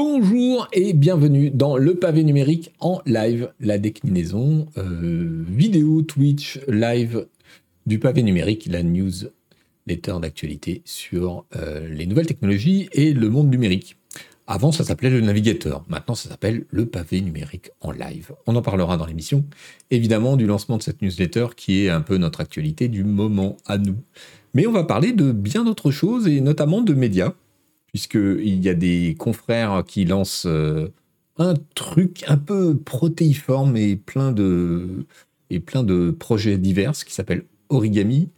Bonjour et bienvenue dans le pavé numérique en live, la déclinaison euh, vidéo Twitch live du pavé numérique, la newsletter d'actualité sur euh, les nouvelles technologies et le monde numérique. Avant, ça s'appelait le navigateur. Maintenant, ça s'appelle le pavé numérique en live. On en parlera dans l'émission. Évidemment, du lancement de cette newsletter qui est un peu notre actualité du moment à nous. Mais on va parler de bien d'autres choses et notamment de médias, puisqu'il y a des confrères qui lancent euh, un truc un peu protéiforme et plein de, projets divers qui s'appelle Origami.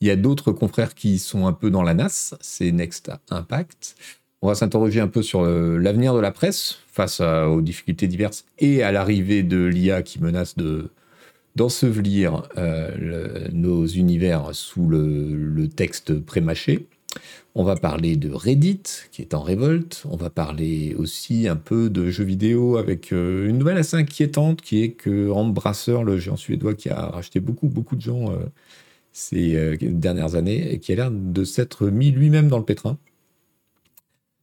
Il y a d'autres confrères qui sont un peu dans la NAS, c'est Next Impact. On va s'interroger un peu sur euh, l'avenir de la presse face aux difficultés diverses et à l'arrivée de l'IA qui menace de d'ensevelir euh, nos univers sous le, texte prémâché. On va parler de Reddit qui est en révolte. On va parler aussi un peu de jeux vidéo avec euh, une nouvelle assez inquiétante qui est que Embracer, le géant suédois qui a racheté beaucoup beaucoup de gens ces dernières années et qui a l'air de s'être mis lui-même dans le pétrin.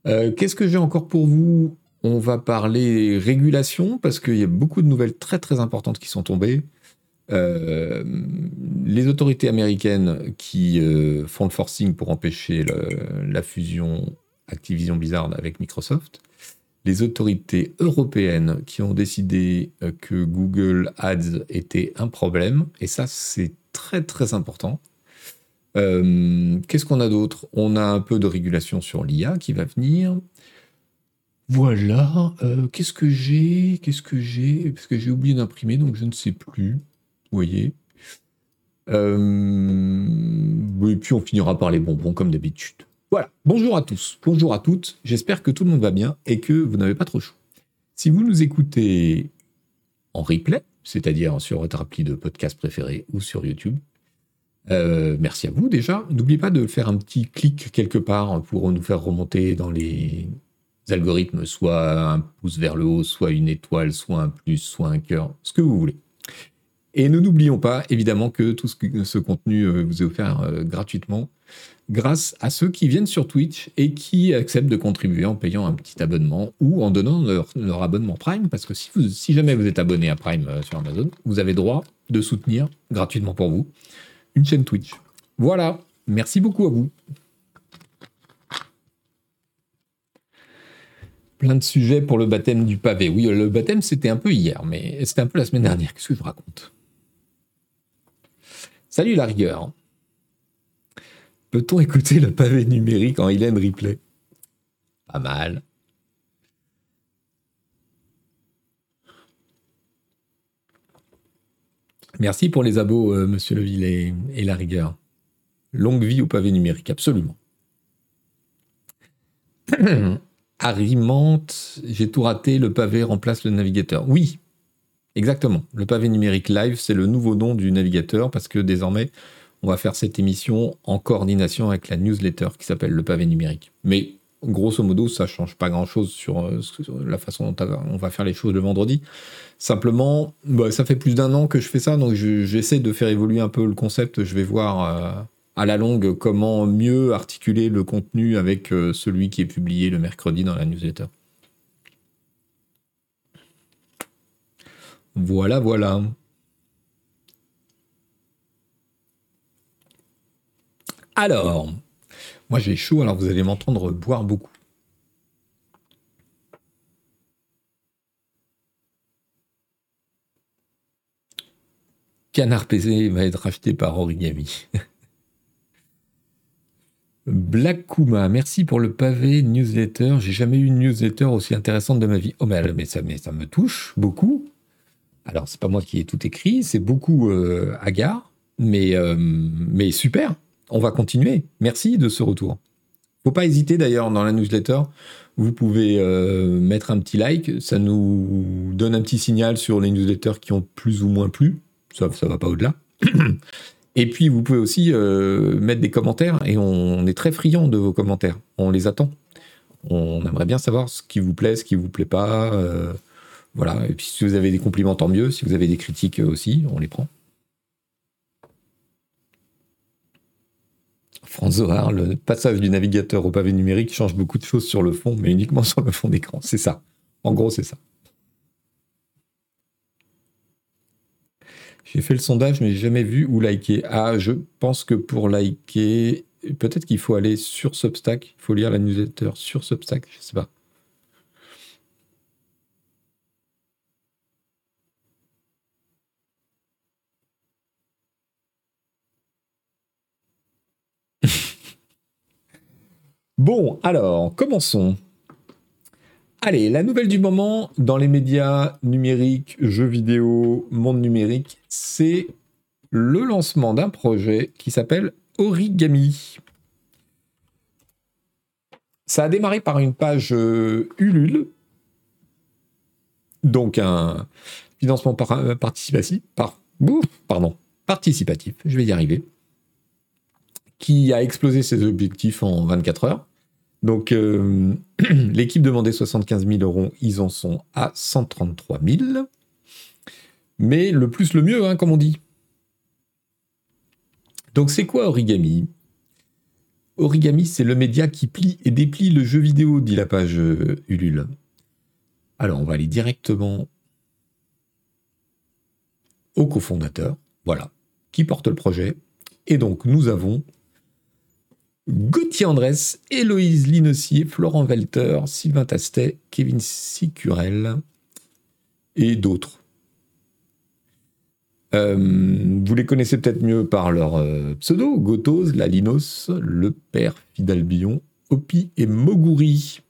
Euh, qu'est-ce que j'ai encore pour vous? On va parler régulation parce qu'il y a beaucoup de nouvelles très très importantes qui sont tombées. Euh, les autorités américaines qui euh, font le forcing pour empêcher la fusion Activision Blizzard avec Microsoft, les autorités européennes qui ont décidé que Google Ads était un problème, et ça c'est très très important. Euh, qu'est-ce qu'on a d'autre? On a un peu de régulation sur l'IA qui va venir. Voilà. Euh, qu'est-ce que j'ai? Qu'est-ce que j'ai? Parce que j'ai oublié d'imprimer, donc je ne sais plus. Vous voyez euh, Et puis on finira par les bonbons comme d'habitude. Voilà. Bonjour à tous. Bonjour à toutes. J'espère que tout le monde va bien et que vous n'avez pas trop chaud. Si vous nous écoutez en replay, c'est-à-dire sur votre appli de podcast préféré ou sur YouTube, euh, merci à vous déjà. N'oubliez pas de faire un petit clic quelque part pour nous faire remonter dans les algorithmes, soit un pouce vers le haut, soit une étoile, soit un plus, soit un cœur, ce que vous voulez. Et ne n'oublions pas, évidemment, que tout ce, contenu euh, vous est offert euh, gratuitement grâce à ceux qui viennent sur Twitch et qui acceptent de contribuer en payant un petit abonnement ou en donnant leur, abonnement Prime, parce que si, si jamais vous êtes abonné à Prime sur Amazon, vous avez droit de soutenir gratuitement pour vous une chaîne Twitch. Voilà, merci beaucoup à vous. Plein de sujets pour le baptême du pavé. Oui, le baptême, c'était un peu hier, mais c'était un peu la semaine dernière. Qu'est-ce que je raconte? Salut la rigueur. Peut-on écouter le pavé numérique en Hélène Replay? Pas mal. Merci pour les abos, euh, monsieur Leville et, et, la rigueur. Longue vie au pavé numérique, absolument. Arrimente, j'ai tout raté, le pavé remplace le navigateur. Oui, exactement. Le pavé numérique live, c'est le nouveau nom du navigateur parce que désormais, on va faire cette émission en coordination avec la newsletter qui s'appelle le pavé numérique. Mais grosso modo, ça change pas grand-chose sur, euh, la façon dont on va faire les choses le vendredi. Simplement, bah, ça fait plus d'un an que je fais ça, donc j'essaie de faire évoluer un peu le concept. Je vais voir euh, à la longue comment mieux articuler le contenu avec euh, celui qui est publié le mercredi dans la newsletter. Voilà, voilà. Alors, moi j'ai chaud, alors vous allez m'entendre boire beaucoup. Canard PC va être racheté par Origami. Black Kuma, merci pour le pavé newsletter. J'ai jamais eu une newsletter aussi intéressante de ma vie. Oh, mais ça me touche beaucoup. Alors, c'est pas moi qui ai tout écrit, c'est beaucoup euh, Agar, mais, euh, mais super on va continuer. Merci de ce retour. Faut pas hésiter d'ailleurs dans la newsletter. Vous pouvez euh, mettre un petit like, ça nous donne un petit signal sur les newsletters qui ont plus ou moins plu. Ça, ça va pas au-delà. Et puis vous pouvez aussi euh, mettre des commentaires et on, est très friand de vos commentaires. On les attend. On aimerait bien savoir ce qui vous plaît, ce qui vous plaît pas. Euh, voilà. Et puis si vous avez des compliments, tant mieux. Si vous avez des critiques aussi, on les prend. Franz Zohar, le passage du navigateur au pavé numérique change beaucoup de choses sur le fond, mais uniquement sur le fond d'écran. C'est ça. En gros, c'est ça. J'ai fait le sondage, mais j'ai jamais vu où liker. Ah, je pense que pour liker, peut-être qu'il faut aller sur Substack. Il faut lire la newsletter sur Substack. Je sais pas. Bon, alors, commençons. Allez, la nouvelle du moment dans les médias numériques, jeux vidéo, monde numérique, c'est le lancement d'un projet qui s'appelle Origami. Ça a démarré par une page euh, Ulule, donc un financement euh, participatif, par, pardon, participatif, je vais y arriver, qui a explosé ses objectifs en 24 heures. Donc, euh, l'équipe demandait 75 000 euros, ils en sont à 133 000. Mais le plus le mieux, hein, comme on dit. Donc, c'est quoi Origami? Origami, c'est le média qui plie et déplie le jeu vidéo, dit la page euh, Ulule. Alors, on va aller directement au cofondateur, voilà, qui porte le projet. Et donc, nous avons Gauthier Andrès, Héloïse Linossier, Florent Welter, Sylvain Tastet, Kevin Sicurel et d'autres. Euh, vous les connaissez peut-être mieux par leur euh, pseudo, Gotos, Lalinos, Le Père Fidalbion, Opi et Moguri.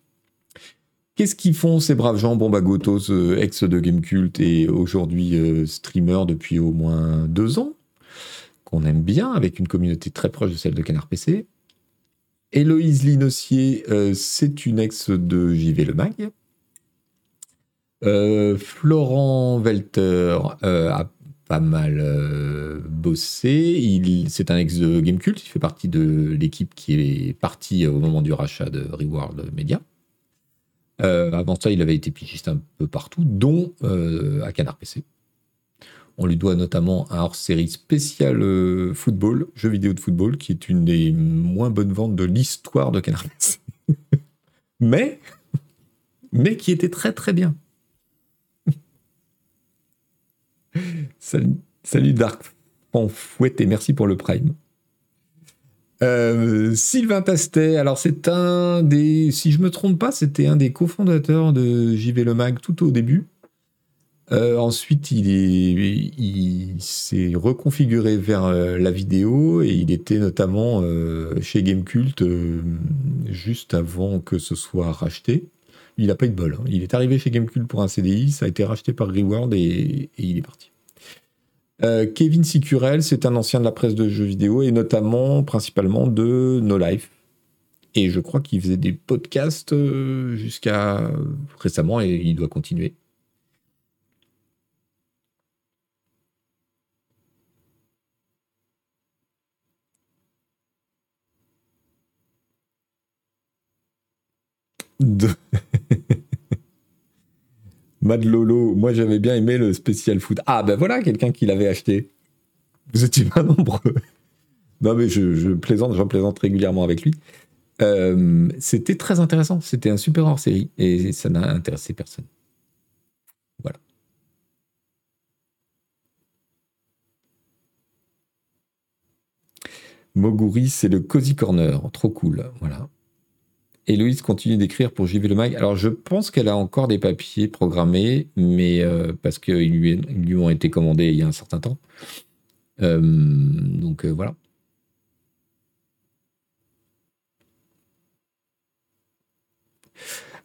Qu'est-ce qu'ils font ces braves gens? Bon bah euh, ex de Gamecult et aujourd'hui streamer depuis au moins deux ans, qu'on aime bien, avec une communauté très proche de celle de Canard PC. Héloïse Linossier, euh, c'est une ex de JV Le Mag. Euh, Florent Welter euh, a pas mal bossé. c'est un ex de Gamecult. Il fait partie de l'équipe qui est partie au moment du rachat de Reward Media. avant ça, il avait été pigiste un peu partout, dont à Canard PC. On lui doit notamment un hors-série spécial euh, football, jeu vidéo de football, qui est une des moins bonnes ventes de l'histoire de Canard mais, mais qui était très très bien. salut, salut Dark fouette et merci pour le prime. Euh, Sylvain Tastet, alors c'est un des, si je me trompe pas, c'était un des cofondateurs de JV Le Mag tout au début. Euh, ensuite, il, s'est reconfiguré vers euh, la vidéo et il était notamment euh, chez Gamecult juste avant que ce soit racheté. Il n'a pas eu de bol. Hein. Il est arrivé chez Gamecult pour un CDI, ça a été racheté par Reward et, il est parti. Kevin Sicurel, c'est un ancien de la presse de jeux vidéo et notamment, principalement de No Life. Et je crois qu'il faisait des podcasts jusqu'à récemment et il doit continuer. Mad Lolo, moi j'avais bien aimé le spécial foot. Ah ben voilà quelqu'un qui l'avait acheté. Vous étiez pas nombreux. non mais je, plaisante, j'en plaisante régulièrement avec lui. Euh, c'était très intéressant, c'était un super hors série et ça n'a intéressé personne. Voilà. Moguri, c'est le Cozy Corner, trop cool, voilà. Héloïse continue d'écrire pour JV Le. Alors, je pense qu'elle a encore des papiers programmés, mais euh, parce qu'ils lui, ont été commandés il y a un certain temps. Euh, donc, euh, voilà.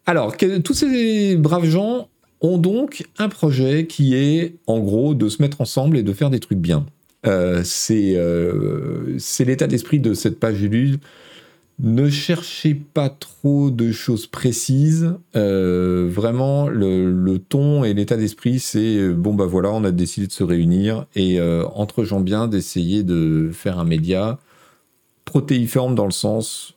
Alors, tous ces braves gens ont donc un projet qui est, en gros, de se mettre ensemble et de faire des trucs bien. c'est l'état d'esprit de cette page Ulule ne cherchez pas trop de choses précises. Euh, vraiment, le, ton et l'état d'esprit, c'est euh, bon, bah voilà, on a décidé de se réunir et euh, entre gens bien d'essayer de faire un média protéiforme dans le sens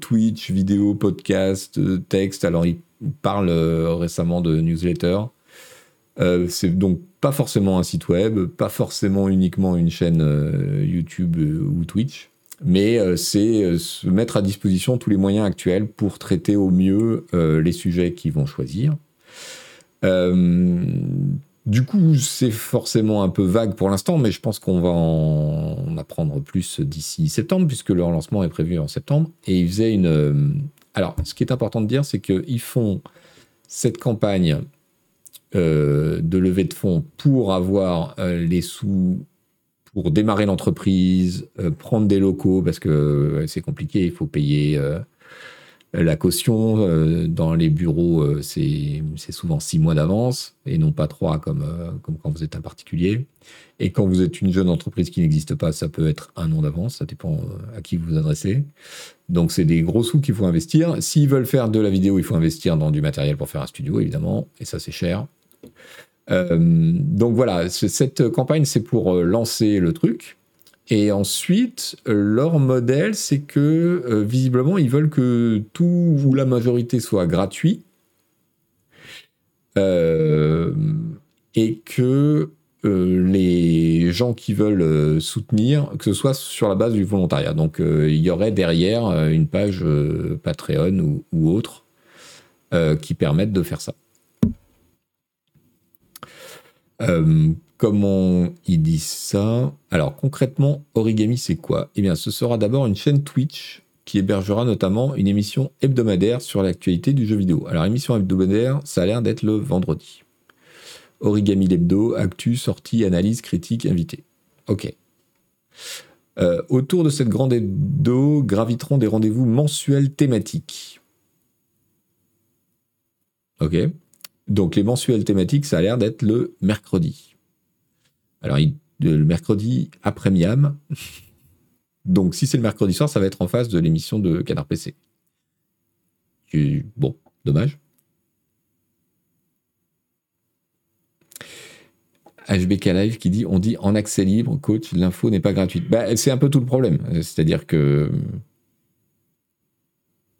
Twitch, vidéo, podcast, texte. Alors, il parle récemment de newsletter. c'est donc pas forcément un site web, pas forcément uniquement une chaîne YouTube ou Twitch mais c'est se mettre à disposition tous les moyens actuels pour traiter au mieux les sujets qu'ils vont choisir. Du coup, c'est forcément un peu vague pour l'instant, mais je pense qu'on va en apprendre plus d'ici septembre, puisque leur lancement est prévu en septembre. Et ils faisaient une. Euh, alors, ce qui est important de dire, c'est qu'ils font cette campagne euh, de levée de fonds pour avoir euh, les sous pour démarrer l'entreprise, prendre des locaux, parce que c'est compliqué, il faut payer la caution euh, dans les bureaux, euh, c'est souvent six mois d'avance et non pas trois comme, euh, comme quand vous êtes un particulier. Et quand vous êtes une jeune entreprise qui n'existe pas, ça peut être un an d'avance, ça dépend à qui vous vous adressez. Donc c'est des gros sous qu'il faut investir. S'ils veulent faire de la vidéo, il faut investir dans du matériel pour faire un studio, évidemment, et ça c'est cher. Donc voilà, cette campagne, c'est pour lancer le truc. Et ensuite, leur modèle, c'est que euh, visiblement, ils veulent que tout ou la majorité soit gratuit. Euh, et que euh, les gens qui veulent soutenir, que ce soit sur la base du volontariat. Donc il y aurait derrière une page Patreon ou, ou autre qui permettent de faire ça. Comment ils disent ça? Alors concrètement, Origami, c'est quoi? Eh bien, ce sera d'abord une chaîne Twitch qui hébergera notamment une émission hebdomadaire sur l'actualité du jeu vidéo. Alors, émission hebdomadaire, ça a l'air d'être le vendredi. Origami l'hebdo, actu, sortie, analyse, critique, invité. Ok. Euh, autour de cette grande hebdo graviteront des rendez-vous mensuels thématiques. Ok. Donc les mensuels thématiques, ça a l'air d'être le mercredi. Alors, le mercredi après Miam. Donc, si c'est le mercredi soir, ça va être en face de l'émission de Canard PC. Bon, dommage. HBK Live qui dit on dit en accès libre, coach, l'info n'est pas gratuite. Bah, c'est un peu tout le problème. C'est-à-dire que.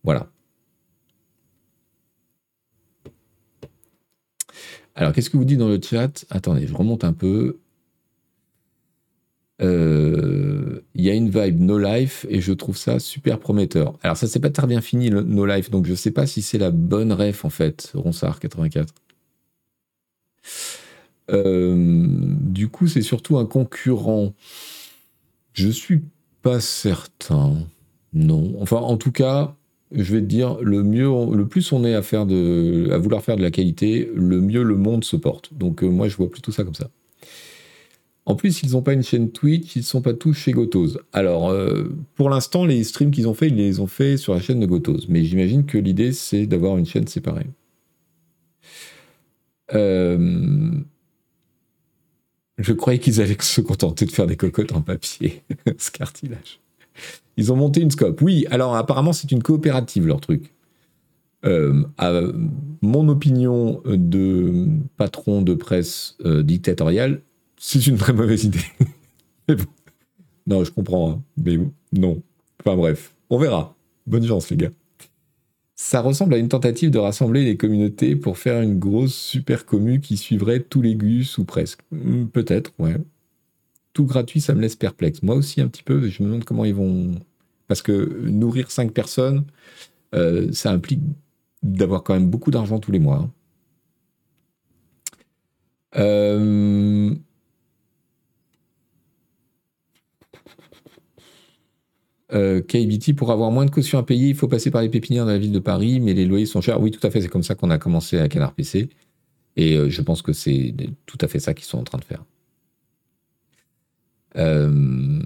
Voilà. Alors, qu'est-ce que vous dites dans le chat? Attendez, je remonte un peu. Euh, il y a une vibe No Life et je trouve ça super prometteur. Alors ça s'est pas très bien fini No Life, donc je sais pas si c'est la bonne ref en fait, Ronsard 84. Euh, du coup, c'est surtout un concurrent. Je suis pas certain. Non. Enfin, en tout cas, je vais te dire, le mieux, le plus on est à faire de, vouloir faire de la qualité, le mieux le monde se porte. Donc euh, moi, je vois plutôt ça comme ça. En plus, ils n'ont pas une chaîne Twitch, ils ne sont pas tous chez Gotos. Alors, euh, pour l'instant, les streams qu'ils ont fait, ils les ont fait sur la chaîne de Gotos. Mais j'imagine que l'idée, c'est d'avoir une chaîne séparée. Euh, je croyais qu'ils allaient se contenter de faire des cocottes en papier, ce cartilage. Ils ont monté une scope. Oui, alors apparemment, c'est une coopérative, leur truc. Euh, à mon opinion de patron de presse dictatorial, c'est une très mauvaise idée. Non, je comprends, hein. mais non. Enfin bref, on verra. Bonne chance, les gars. Ça ressemble à une tentative de rassembler les communautés pour faire une grosse super commu qui suivrait tous les gus ou presque. Hmm, peut-être, ouais. Tout gratuit, ça me laisse perplexe. Moi aussi, un petit peu, je me demande comment ils vont. Parce que nourrir cinq personnes, euh, ça implique d'avoir quand même beaucoup d'argent tous les mois. Hein. Euh, Euh, KBT, pour avoir moins de caution à payer, il faut passer par les pépinières de la ville de Paris, mais les loyers sont chers. Oui, tout à fait, c'est comme ça qu'on a commencé à Canard. Et je pense que c'est tout à fait ça qu'ils sont en train de faire. Euh,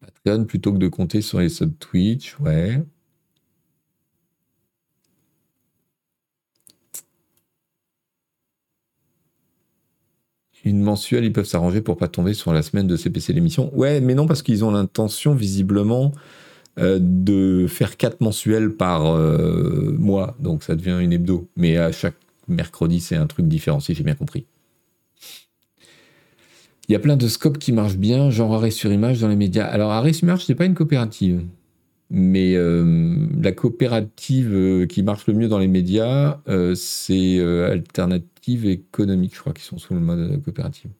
Patreon plutôt que de compter sur les subs Twitch, ouais. une mensuelle, ils peuvent s'arranger pour pas tomber sur la semaine de CPC l'émission. Ouais, mais non, parce qu'ils ont l'intention, visiblement, euh, de faire quatre mensuels par euh, mois. Donc ça devient une hebdo. Mais à chaque mercredi, c'est un truc différent, si j'ai bien compris. Il y a plein de scopes qui marchent bien, genre arrêt sur image dans les médias. Alors arrêt sur image, c'est pas une coopérative. Mais euh, la coopérative qui marche le mieux dans les médias, c'est Alternative économique, je crois, qui sont sous le mode coopérative.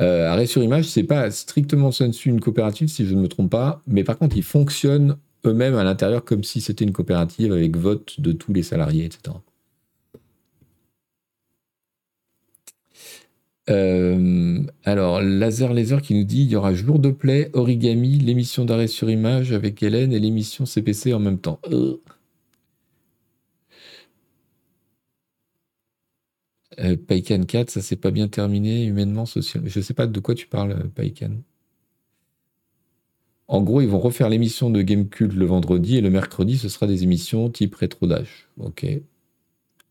Euh, arrêt sur image, c'est pas strictement sensu une coopérative, si je ne me trompe pas, mais par contre, ils fonctionnent eux-mêmes à l'intérieur comme si c'était une coopérative avec vote de tous les salariés, etc. Euh, alors, Laser Laser qui nous dit il y aura jour de play, origami, l'émission d'arrêt sur image avec Hélène et l'émission CPC en même temps. Euh. Euh, 4, ça s'est pas bien terminé humainement, socialement. Je sais pas de quoi tu parles, Paikan. En gros, ils vont refaire l'émission de Gamecult le vendredi et le mercredi, ce sera des émissions type rétro dash. Ok.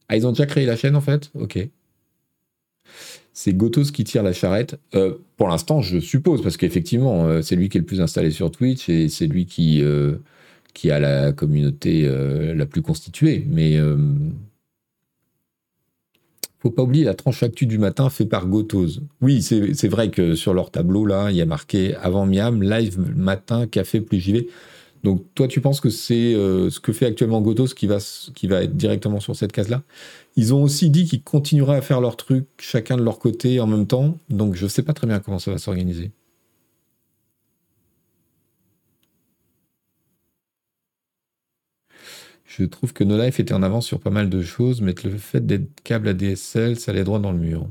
Ah, ils ont déjà créé la chaîne en fait? Ok. C'est Gotos qui tire la charrette. Euh, pour l'instant, je suppose, parce qu'effectivement, euh, c'est lui qui est le plus installé sur Twitch et c'est lui qui, euh, a la communauté la plus constituée. Mais faut pas oublier la tranche actu du matin fait par Gotos. Oui, c'est vrai que sur leur tableau, là, il y a marqué avant Miam, live matin, café plus JV. Donc, toi, tu penses que c'est euh, ce que fait actuellement Gotos qui va, être directement sur cette case-là? Ils ont aussi dit qu'ils continueraient à faire leur truc, chacun de leur côté en même temps. Donc, je ne sais pas très bien comment ça va s'organiser. Je trouve que No Life était en avance sur pas mal de choses, mais le fait d'être câble ADSL, ça allait droit dans le mur.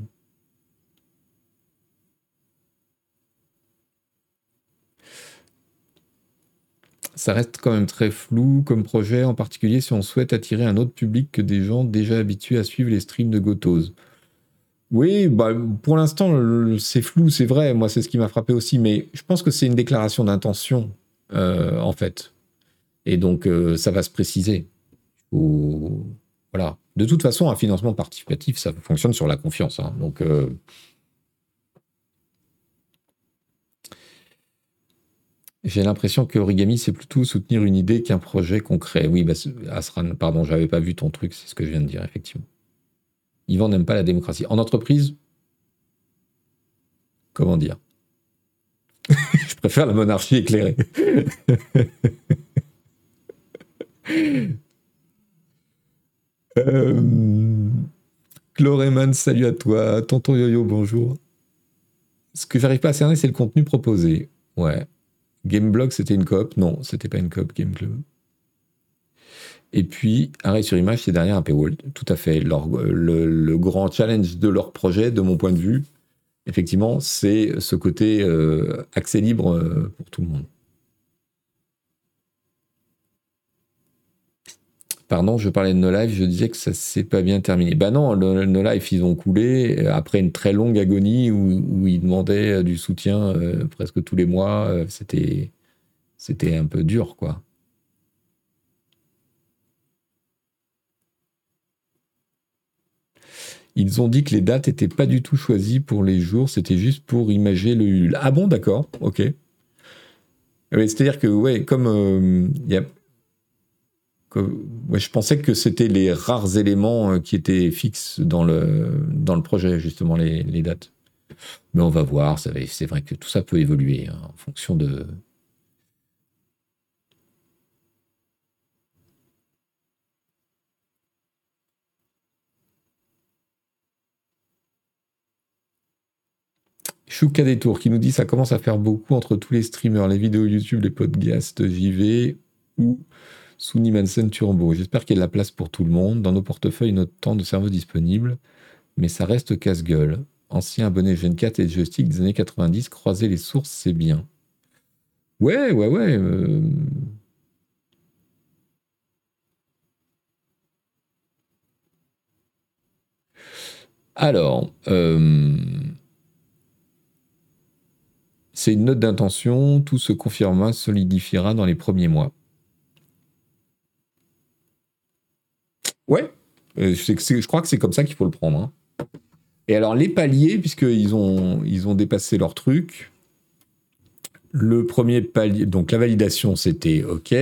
Ça reste quand même très flou comme projet, en particulier si on souhaite attirer un autre public que des gens déjà habitués à suivre les streams de Gotos. Oui, bah, pour l'instant, c'est flou, c'est vrai. Moi, c'est ce qui m'a frappé aussi. Mais je pense que c'est une déclaration d'intention, euh, en fait. Et donc, euh, ça va se préciser. Voilà. De toute façon, un financement participatif, ça fonctionne sur la confiance. Hein. Donc, euh, j'ai l'impression que Origami, c'est plutôt soutenir une idée qu'un projet concret. Oui, bah, Asran, pardon, j'avais pas vu ton truc, c'est ce que je viens de dire, effectivement. Yvan n'aime pas la démocratie. En entreprise, comment dire? Je préfère la monarchie éclairée. Euh, salut à toi. Tonton Yo-Yo, bonjour. Ce que j'arrive pas à cerner, c'est le contenu proposé. Ouais. Gameblog, c'était une coop? Non, c'était pas une coop Game Club. Et puis, arrêt sur image, c'est derrière un paywall. Tout à fait. le, grand challenge de leur projet, de mon point de vue, effectivement, c'est ce côté euh, accès libre euh, pour tout le monde. Pardon, je parlais de No Life, je disais que ça s'est pas bien terminé. Bah non, No Life, ils ont coulé euh, après une très longue agonie où, ils demandaient euh, du soutien euh, presque tous les mois. c'était, c'était un peu dur, quoi. Ils ont dit que les dates n'étaient pas du tout choisies pour les jours, c'était juste pour imager le. Ah bon, d'accord, ok. C'est-à-dire que, ouais, comme je pensais que c'était les rares éléments euh, qui étaient fixes dans le, dans le projet, justement, les, dates. Mais on va voir, c'est vrai que tout ça peut évoluer hein, en fonction de... Chouka Détour qui nous dit ça commence à faire beaucoup entre tous les streamers, les vidéos YouTube, les podcasts JV ou Souni Mansen Turbo. J'espère qu'il y a de la place pour tout le monde. Dans nos portefeuilles, notre temps de cerveau disponible. Mais ça reste casse-gueule. Ancien abonné Gen 4 et joystick des années 90, croiser les sources, c'est bien. Ouais, ouais, ouais. Euh. Alors, euh, c'est une note d'intention, tout se confirmera, solidifiera dans les premiers mois. Ouais, euh, je crois que c'est comme ça qu'il faut le prendre. Hein. Et alors, les paliers, puisqu'ils ont, ils ont dépassé leur truc, le premier palier, donc la validation, c'était OK.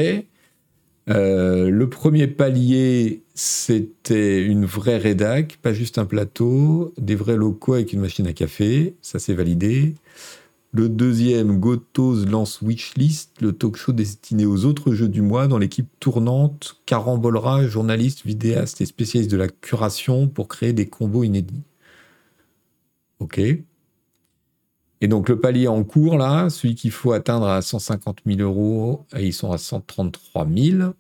Euh, le premier palier, c'était une vraie rédac, pas juste un plateau, des vrais locaux avec une machine à café, ça c'est validé. Le deuxième, Gotos lance Wishlist, le talk show destiné aux autres jeux du mois dans l'équipe tournante, carambolera, journaliste, vidéaste et spécialiste de la curation pour créer des combos inédits. Ok. Et donc le palier en cours, là, celui qu'il faut atteindre à 150 000 euros, et ils sont à 133 000,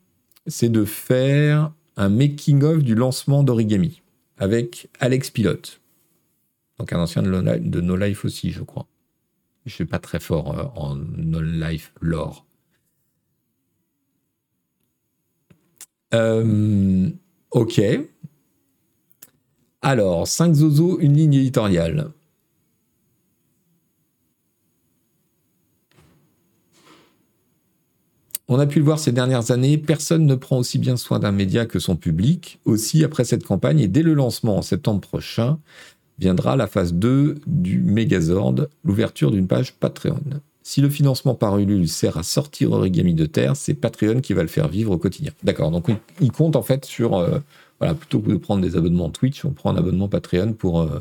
c'est de faire un making-of du lancement d'Origami avec Alex Pilote. Donc un ancien de No Life aussi, je crois. Je suis pas très fort euh, en No Life lore. Euh, ok. Alors, 5 zozo, une ligne éditoriale. On a pu le voir ces dernières années, personne ne prend aussi bien soin d'un média que son public. Aussi, après cette campagne et dès le lancement en septembre prochain, viendra la phase 2 du Megazord, l'ouverture d'une page Patreon. Si le financement par Ulule sert à sortir Origami de terre, c'est Patreon qui va le faire vivre au quotidien. D'accord, donc il compte en fait sur, euh, voilà, plutôt que de prendre des abonnements Twitch, on prend un abonnement Patreon pour... Euh,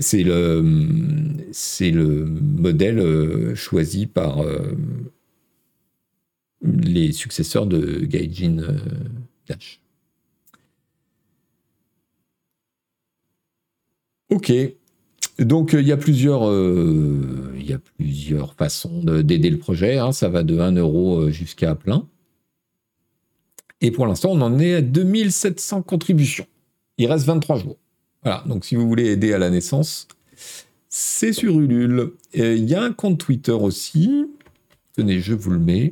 c'est le, modèle euh, choisi par les successeurs de Gaijin Dash. Ok. Donc il y a plusieurs, euh, il y a plusieurs façons d'aider le projet. Hein. Ça va de 1 euro euh, jusqu'à plein. Et pour l'instant, on en est à 2700 contributions. Il reste 23 jours. Voilà. Donc si vous voulez aider à la naissance, c'est sur Ulule. Il y a un compte Twitter aussi. Tenez, je vous le mets.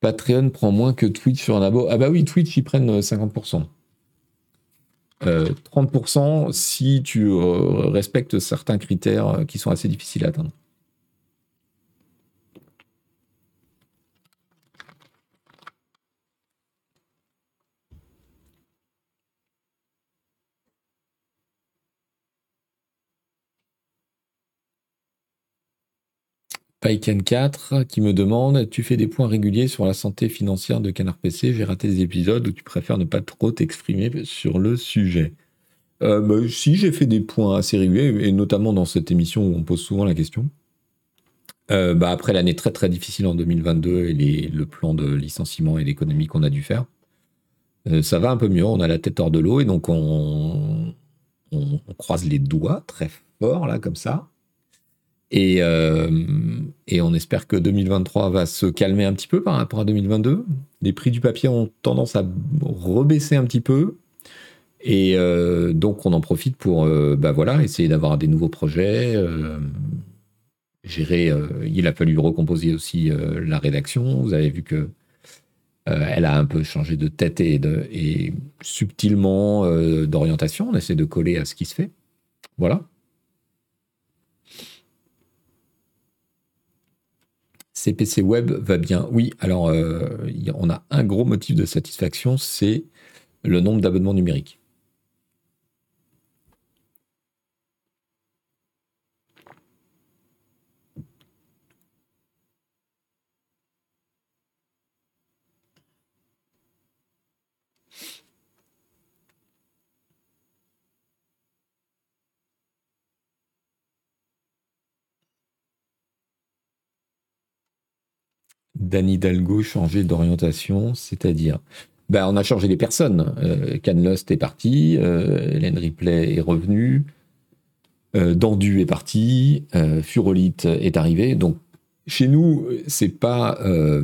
Patreon prend moins que Twitch sur un abo. Ah bah oui, Twitch, ils prennent 50%. Euh, 30% euh, si tu euh, respectes certains critères qui sont assez difficiles à atteindre. Paiken 4 qui me demande Tu fais des points réguliers sur la santé financière de Canard PC. J'ai raté des épisodes où tu préfères ne pas trop t'exprimer sur le sujet. Euh, bah, si, j'ai fait des points assez réguliers, et notamment dans cette émission où on pose souvent la question. Euh, bah, après l'année très très difficile en 2022 et le plan de licenciement et d'économie qu'on a dû faire, euh, ça va un peu mieux. On a la tête hors de l'eau et donc on, on croise les doigts très fort là comme ça. Euh, et, on espère que 2023 va se calmer un petit peu par rapport à 2022. Les prix du papier ont tendance à rebaisser un petit peu. Et euh, donc on en profite pour euh, bah voilà, essayer d'avoir des nouveaux projets. gérer, il a fallu recomposer aussi la rédaction. Vous avez vu que elle a un peu changé de tête et, de, et subtilement d'orientation. On essaie de coller à ce qui se fait. Voilà. CPC Web va bien. Oui, alors euh, on a un gros motif de satisfaction, c'est le nombre d'abonnements numériques. d'Anne Hidalgo changer d'orientation, c'est-à-dire ben, on a changé les personnes. Euh, est parti, euh, Hélène Ripley est revenue, euh, Dandu est parti, euh, Furolite est arrivé. Donc chez nous, c'est pas euh,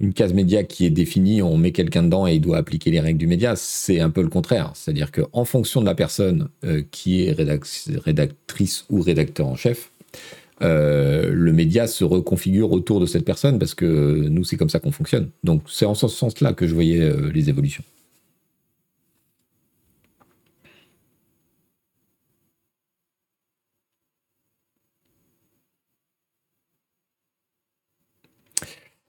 une case média qui est définie, on met quelqu'un dedans et il doit appliquer les règles du média. C'est un peu le contraire. C'est-à-dire qu'en fonction de la personne qui est rédactrice ou rédacteur en chef, euh, le média se reconfigure autour de cette personne parce que nous, c'est comme ça qu'on fonctionne. Donc, c'est en ce sens-là que je voyais euh, les évolutions.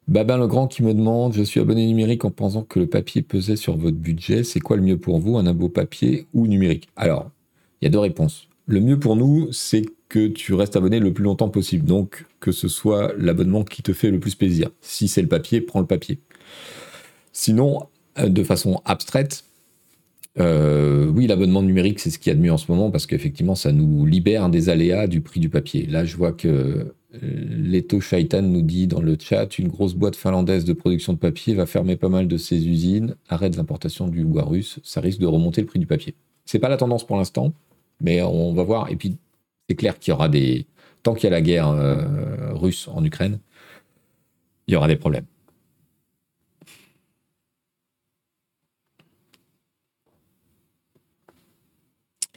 Babin Legrand qui me demande Je suis abonné numérique en pensant que le papier pesait sur votre budget. C'est quoi le mieux pour vous, un abo papier ou numérique? Alors, il y a deux réponses. Le mieux pour nous, c'est que tu restes abonné le plus longtemps possible. Donc, que ce soit l'abonnement qui te fait le plus plaisir. Si c'est le papier, prends le papier. Sinon, euh, de façon abstraite, euh, oui, l'abonnement numérique, c'est ce qu'il y a de mieux en ce moment parce qu'effectivement, ça nous libère des aléas du prix du papier. Là, je vois que Leto Shaitan nous dit dans le chat une grosse boîte finlandaise de production de papier va fermer pas mal de ses usines, arrête l'importation du bois russe, ça risque de remonter le prix du papier. C'est pas la tendance pour l'instant, mais on va voir. Et puis, c'est clair qu'il y aura des. Tant qu'il y a la guerre euh, russe en Ukraine, il y aura des problèmes.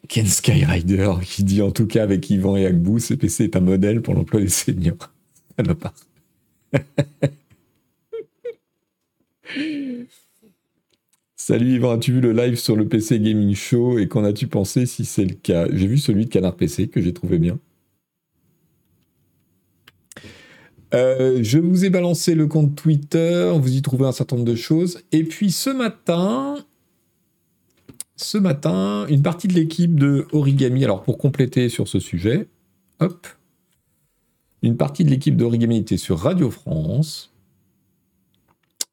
Ken Skyrider qui dit en tout cas avec Yvan et Agbou, ce PC est un modèle pour l'emploi des seniors. Ça ne pas. Salut Yvan, as-tu vu le live sur le PC Gaming Show et qu'en as-tu pensé si c'est le cas? J'ai vu celui de Canard PC que j'ai trouvé bien. Euh, je vous ai balancé le compte Twitter, vous y trouvez un certain nombre de choses. Et puis ce matin, ce matin, une partie de l'équipe de Origami, alors pour compléter sur ce sujet, hop, une partie de l'équipe d'Origami était sur Radio France.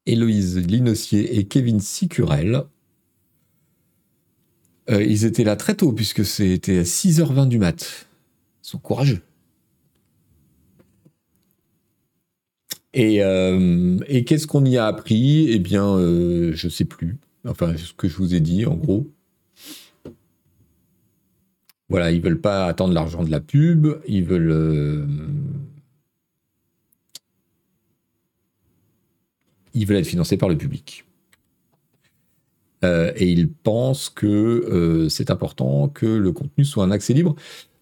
Héloïse Linossier et Kevin Sicurel. Euh, ils étaient là très tôt, puisque c'était à 6h20 du mat. Ils sont courageux. Et, euh, qu'est-ce qu'on y a appris? Eh bien, euh, je ne sais plus. Enfin, ce que je vous ai dit, en gros. Voilà, ils veulent pas attendre l'argent de la pub, ils veulent. Ils veulent être financés par le public. Euh, et ils pensent que euh, c'est important que le contenu soit un accès libre.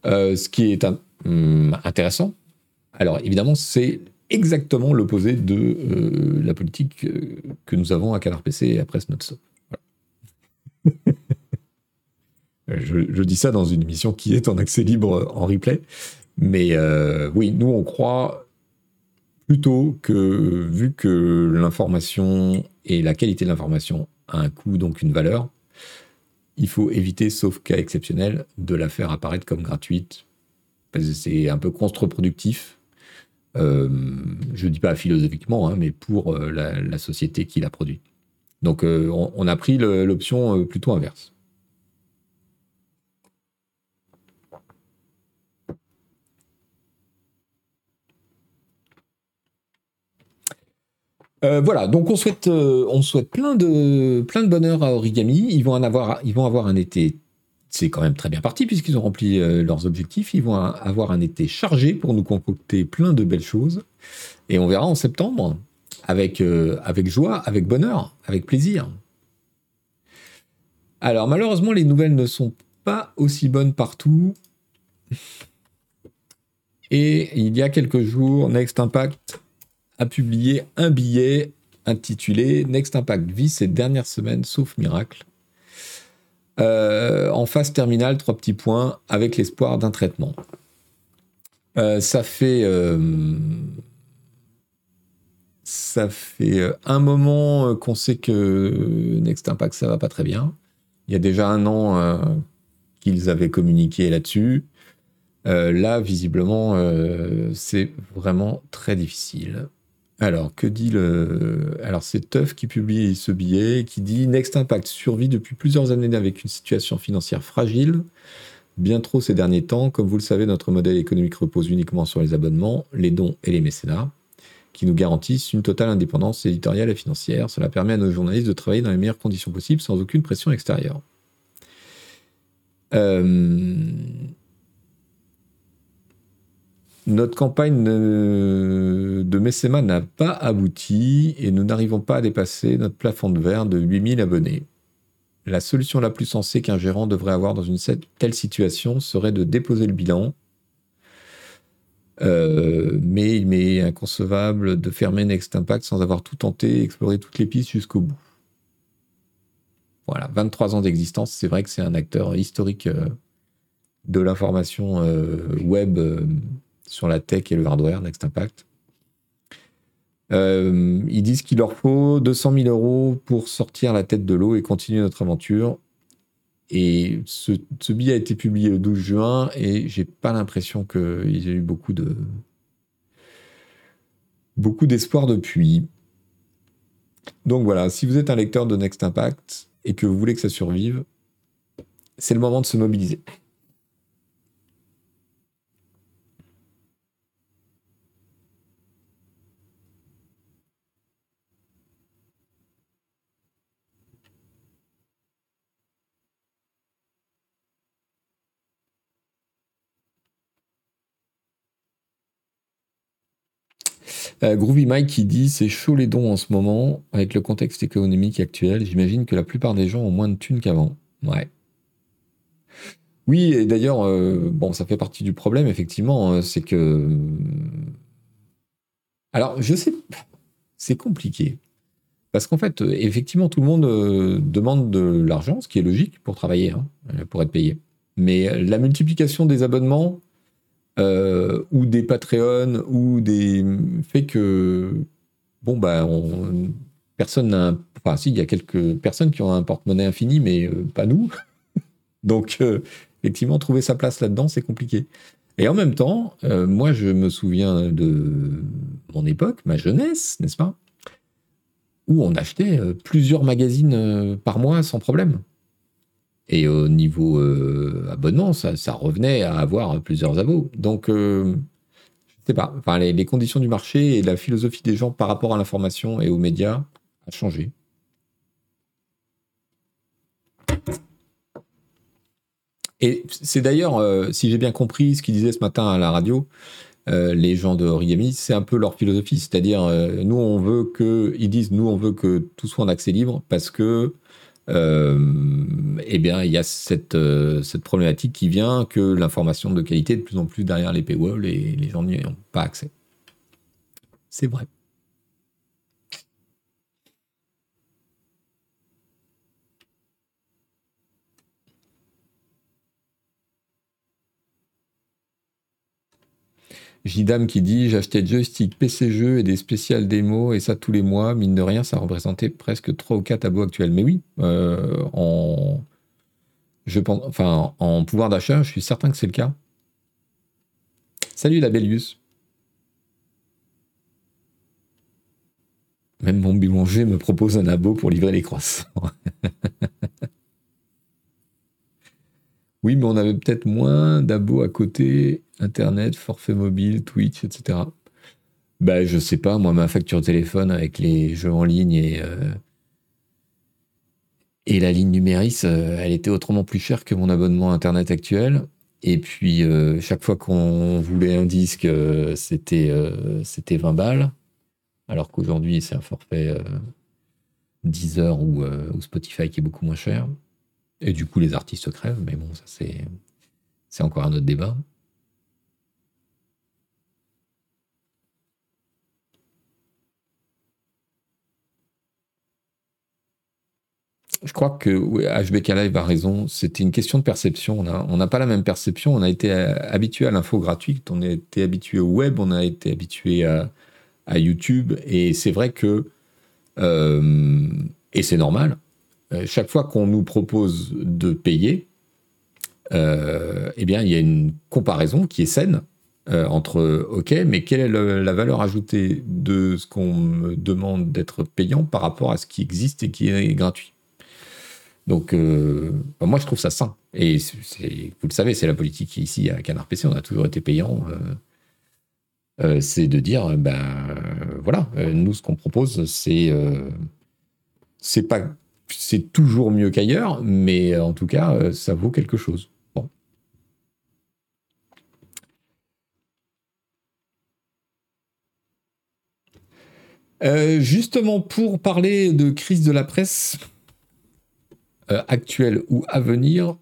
ce qui est hum, intéressant, alors évidemment, c'est exactement l'opposé de la politique que nous avons à Canard PC et à Presse Not Voilà. Je, dis ça dans une émission qui est en accès libre en replay. Mais euh, oui, nous, on croit plutôt que, vu que l'information et la qualité de l'information a un coût, donc une valeur, il faut éviter, sauf cas exceptionnel, de la faire apparaître comme gratuite. C'est un peu contre-productif. Euh, je ne dis pas philosophiquement, hein, mais pour euh, la, société qui l'a produit. Donc on, a pris l'option plutôt inverse. Euh, voilà, donc on souhaite, euh, plein de, bonheur à Origami. Ils vont, en avoir, ils vont avoir un été, c'est quand même très bien parti puisqu'ils ont rempli euh, leurs objectifs. Ils vont avoir un été chargé pour nous concocter plein de belles choses. Et on verra en septembre avec, avec joie, avec bonheur, avec plaisir. Alors malheureusement, les nouvelles ne sont pas aussi bonnes partout. Et il y a quelques jours, Next Impact a publié un billet intitulé Next Impact vit ces dernières semaines, sauf miracle. Euh, en phase terminale, trois petits points, avec l'espoir d'un traitement. Euh, ça fait, euh, ça fait un moment qu'on sait que Next Impact, ça va pas très bien. Il y a déjà un an qu'ils avaient communiqué là-dessus. là, visiblement, c'est vraiment très difficile. Alors, que dit le. Alors, c'est Teuf qui publie ce billet qui dit Next Impact survit depuis plusieurs années avec une situation financière fragile, bien trop ces derniers temps. Comme vous le savez, notre modèle économique repose uniquement sur les abonnements, les dons et les mécénats, qui nous garantissent une totale indépendance éditoriale et financière. Cela permet à nos journalistes de travailler dans les meilleures conditions possibles sans aucune pression extérieure. Euh, notre campagne de mécénat n'a pas abouti et nous n'arrivons pas à dépasser notre plafond de verre de 8000 abonnés. La solution la plus sensée qu'un gérant devrait avoir dans une telle situation serait de déposer le bilan. Euh, mais il m'est inconcevable de fermer Next Impact sans avoir tout tenté et exploré toutes les pistes jusqu'au bout. Voilà, 23 ans d'existence, c'est vrai que c'est un acteur historique euh, de l'information euh, web sur la tech et le hardware, Next Impact. Euh, ils disent qu'il leur faut 200 000 euros pour sortir la tête de l'eau et continuer notre aventure. Et ce, billet a été publié le 12 juin et j'ai pas l'impression qu'ils aient eu beaucoup de beaucoup d'espoir depuis. Donc voilà, si vous êtes un lecteur de Next Impact et que vous voulez que ça survive, c'est le moment de se mobiliser. Euh, Groovy Mike qui dit c'est chaud les dons en ce moment avec le contexte économique actuel. J'imagine que la plupart des gens ont moins de thunes qu'avant. Oui, et d'ailleurs, euh, ça fait partie du problème, effectivement, hein, c'est que. Alors, je sais, c'est compliqué. Parce qu'en fait, effectivement, tout le monde euh, demande de l'argent, ce qui est logique pour travailler, hein, pour être payé. Mais la multiplication des abonnements, euh, ou des Patreon, ou des. fait que. Bon, bah, personne n'a. Enfin, si, il y a quelques personnes qui ont un porte-monnaie infini, mais pas nous. Donc, effectivement, trouver sa place là-dedans, c'est compliqué. Et en même temps, euh, moi, je me souviens de mon époque, ma jeunesse, n'est-ce pas Où on achetait euh, plusieurs magazines euh, par mois sans problème. Et au niveau abonnement, ça, revenait à avoir plusieurs abos. Donc, je ne sais pas. Enfin, les, conditions du marché et la philosophie des gens par rapport à l'information et aux médias a changé. Et c'est d'ailleurs, euh, si j'ai bien compris ce qu'ils disaient ce matin à la radio, euh, les gens de Origami, c'est un peu leur philosophie. C'est-à-dire, euh, nous, on veut que, ils disent, nous, on veut que tout soit en accès libre parce que, eh bien, il y a cette, cette problématique qui vient que l'information de qualité est de plus en plus derrière les paywalls et les gens n'y ont pas accès. C'est vrai. Jidam qui dit J'achetais joystick, PC jeux et des spéciales démos, et ça tous les mois. Mine de rien, ça représentait presque 3 ou 4 abos actuels. Mais oui, euh, en, je pense, enfin, en pouvoir d'achat, je suis certain que c'est le cas. Salut la Bellius. Même mon boulanger me propose un abo pour livrer les croissants. Oui, mais on avait peut-être moins d'abos à côté, Internet, forfait mobile, Twitch, etc. Ben, je sais pas, moi, ma facture téléphone avec les jeux en ligne et, euh, et la ligne numérique, euh, elle était autrement plus chère que mon abonnement Internet actuel. Et puis, euh, chaque fois qu'on voulait un disque, c'était c'était 20 balles. Alors qu'aujourd'hui, c'est un forfait Deezer ou, ou Spotify qui est beaucoup moins cher. Et du coup, les artistes crèvent, mais bon, ça c'est, c'est encore un autre débat. Je crois que HBK Live a raison. C'était une question de perception. On n'a pas la même perception. On a été habitué à l'info gratuite, on a été habitué au web, on a été habitué à, YouTube. Et c'est vrai que, euh, et c'est normal, euh, chaque fois qu'on nous propose de payer, euh, eh bien, il y a une comparaison qui est saine euh, entre OK, mais quelle est la valeur ajoutée de ce qu'on me demande d'être payant par rapport à ce qui existe et qui est gratuit? Donc, bah, moi, je trouve ça sain. Et vous le savez, c'est la politique ici à Canard PC, on a toujours été payant. c'est de dire, ben voilà, nous, ce qu'on propose, c'est c'est pas c'est toujours mieux qu'ailleurs, mais euh, en tout cas, euh, ça vaut quelque chose. Euh, justement, pour parler de crise de la presse actuelle ou à venir,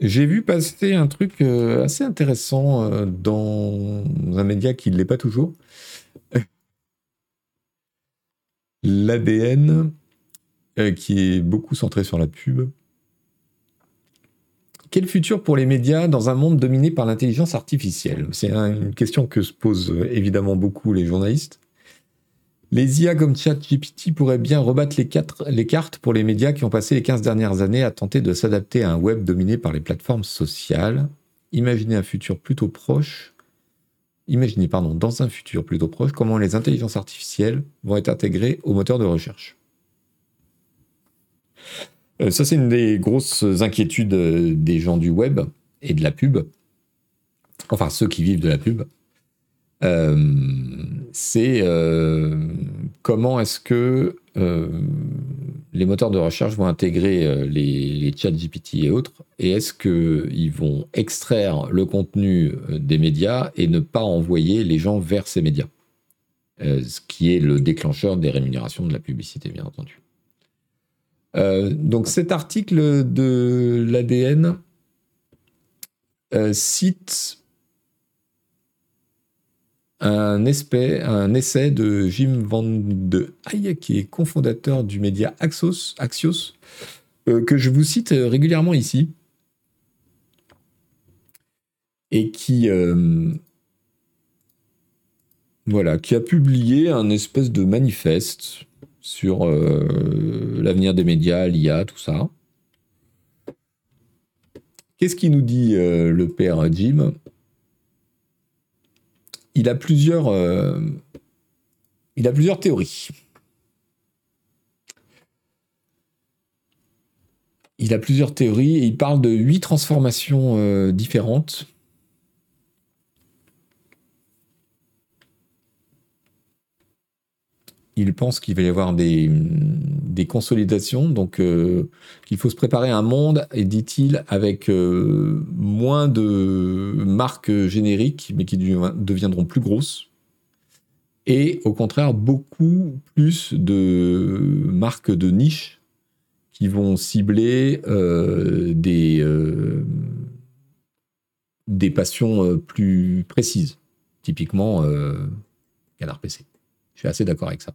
j'ai vu passer un truc assez intéressant dans un média qui ne l'est pas toujours. L'ADN euh, qui est beaucoup centré sur la pub. Quel futur pour les médias dans un monde dominé par l'intelligence artificielle? C'est une question que se posent euh, évidemment beaucoup les journalistes. Les IA comme ChatGPT pourraient bien rebattre les, les, cartes pour les médias qui ont passé les 15 dernières années à tenter de s'adapter à un web dominé par les plateformes sociales. Imaginez un futur plutôt proche. Imaginez, pardon, dans un futur plutôt proche, comment les intelligences artificielles vont être intégrées aux moteurs de recherche. Euh, ça, c'est une des grosses inquiétudes euh, des gens du web et de la pub. Enfin, ceux qui vivent de la pub. Euh, c'est comment est-ce que les moteurs de recherche vont intégrer les, les chats GPT et autres, et est-ce qu'ils vont extraire le contenu des médias et ne pas envoyer les gens vers ces médias? Ce qui est le déclencheur des rémunérations de la publicité, bien entendu. Donc cet article de l'ADN cite un, essai de Jim Van de Haye, qui est cofondateur du média Axios, Axios euh, que je vous cite régulièrement ici, et qui, euh, voilà, qui a publié un espèce de manifeste sur euh, l'avenir des médias, l'IA, tout ça. Qu'est-ce qu'il nous dit le père Jim? Il a plusieurs, euh, il a plusieurs théories. Il a plusieurs théories et il parle de huit transformations euh, différentes il pense qu'il va y avoir des, consolidations, donc euh, qu'il faut se préparer à un monde, et dit-il, avec euh, moins de marques génériques, mais qui deviendront plus grosses, et au contraire beaucoup plus de marques de niche qui vont cibler euh, des, des passions plus précises, typiquement Canard PC. Je suis assez d'accord avec ça.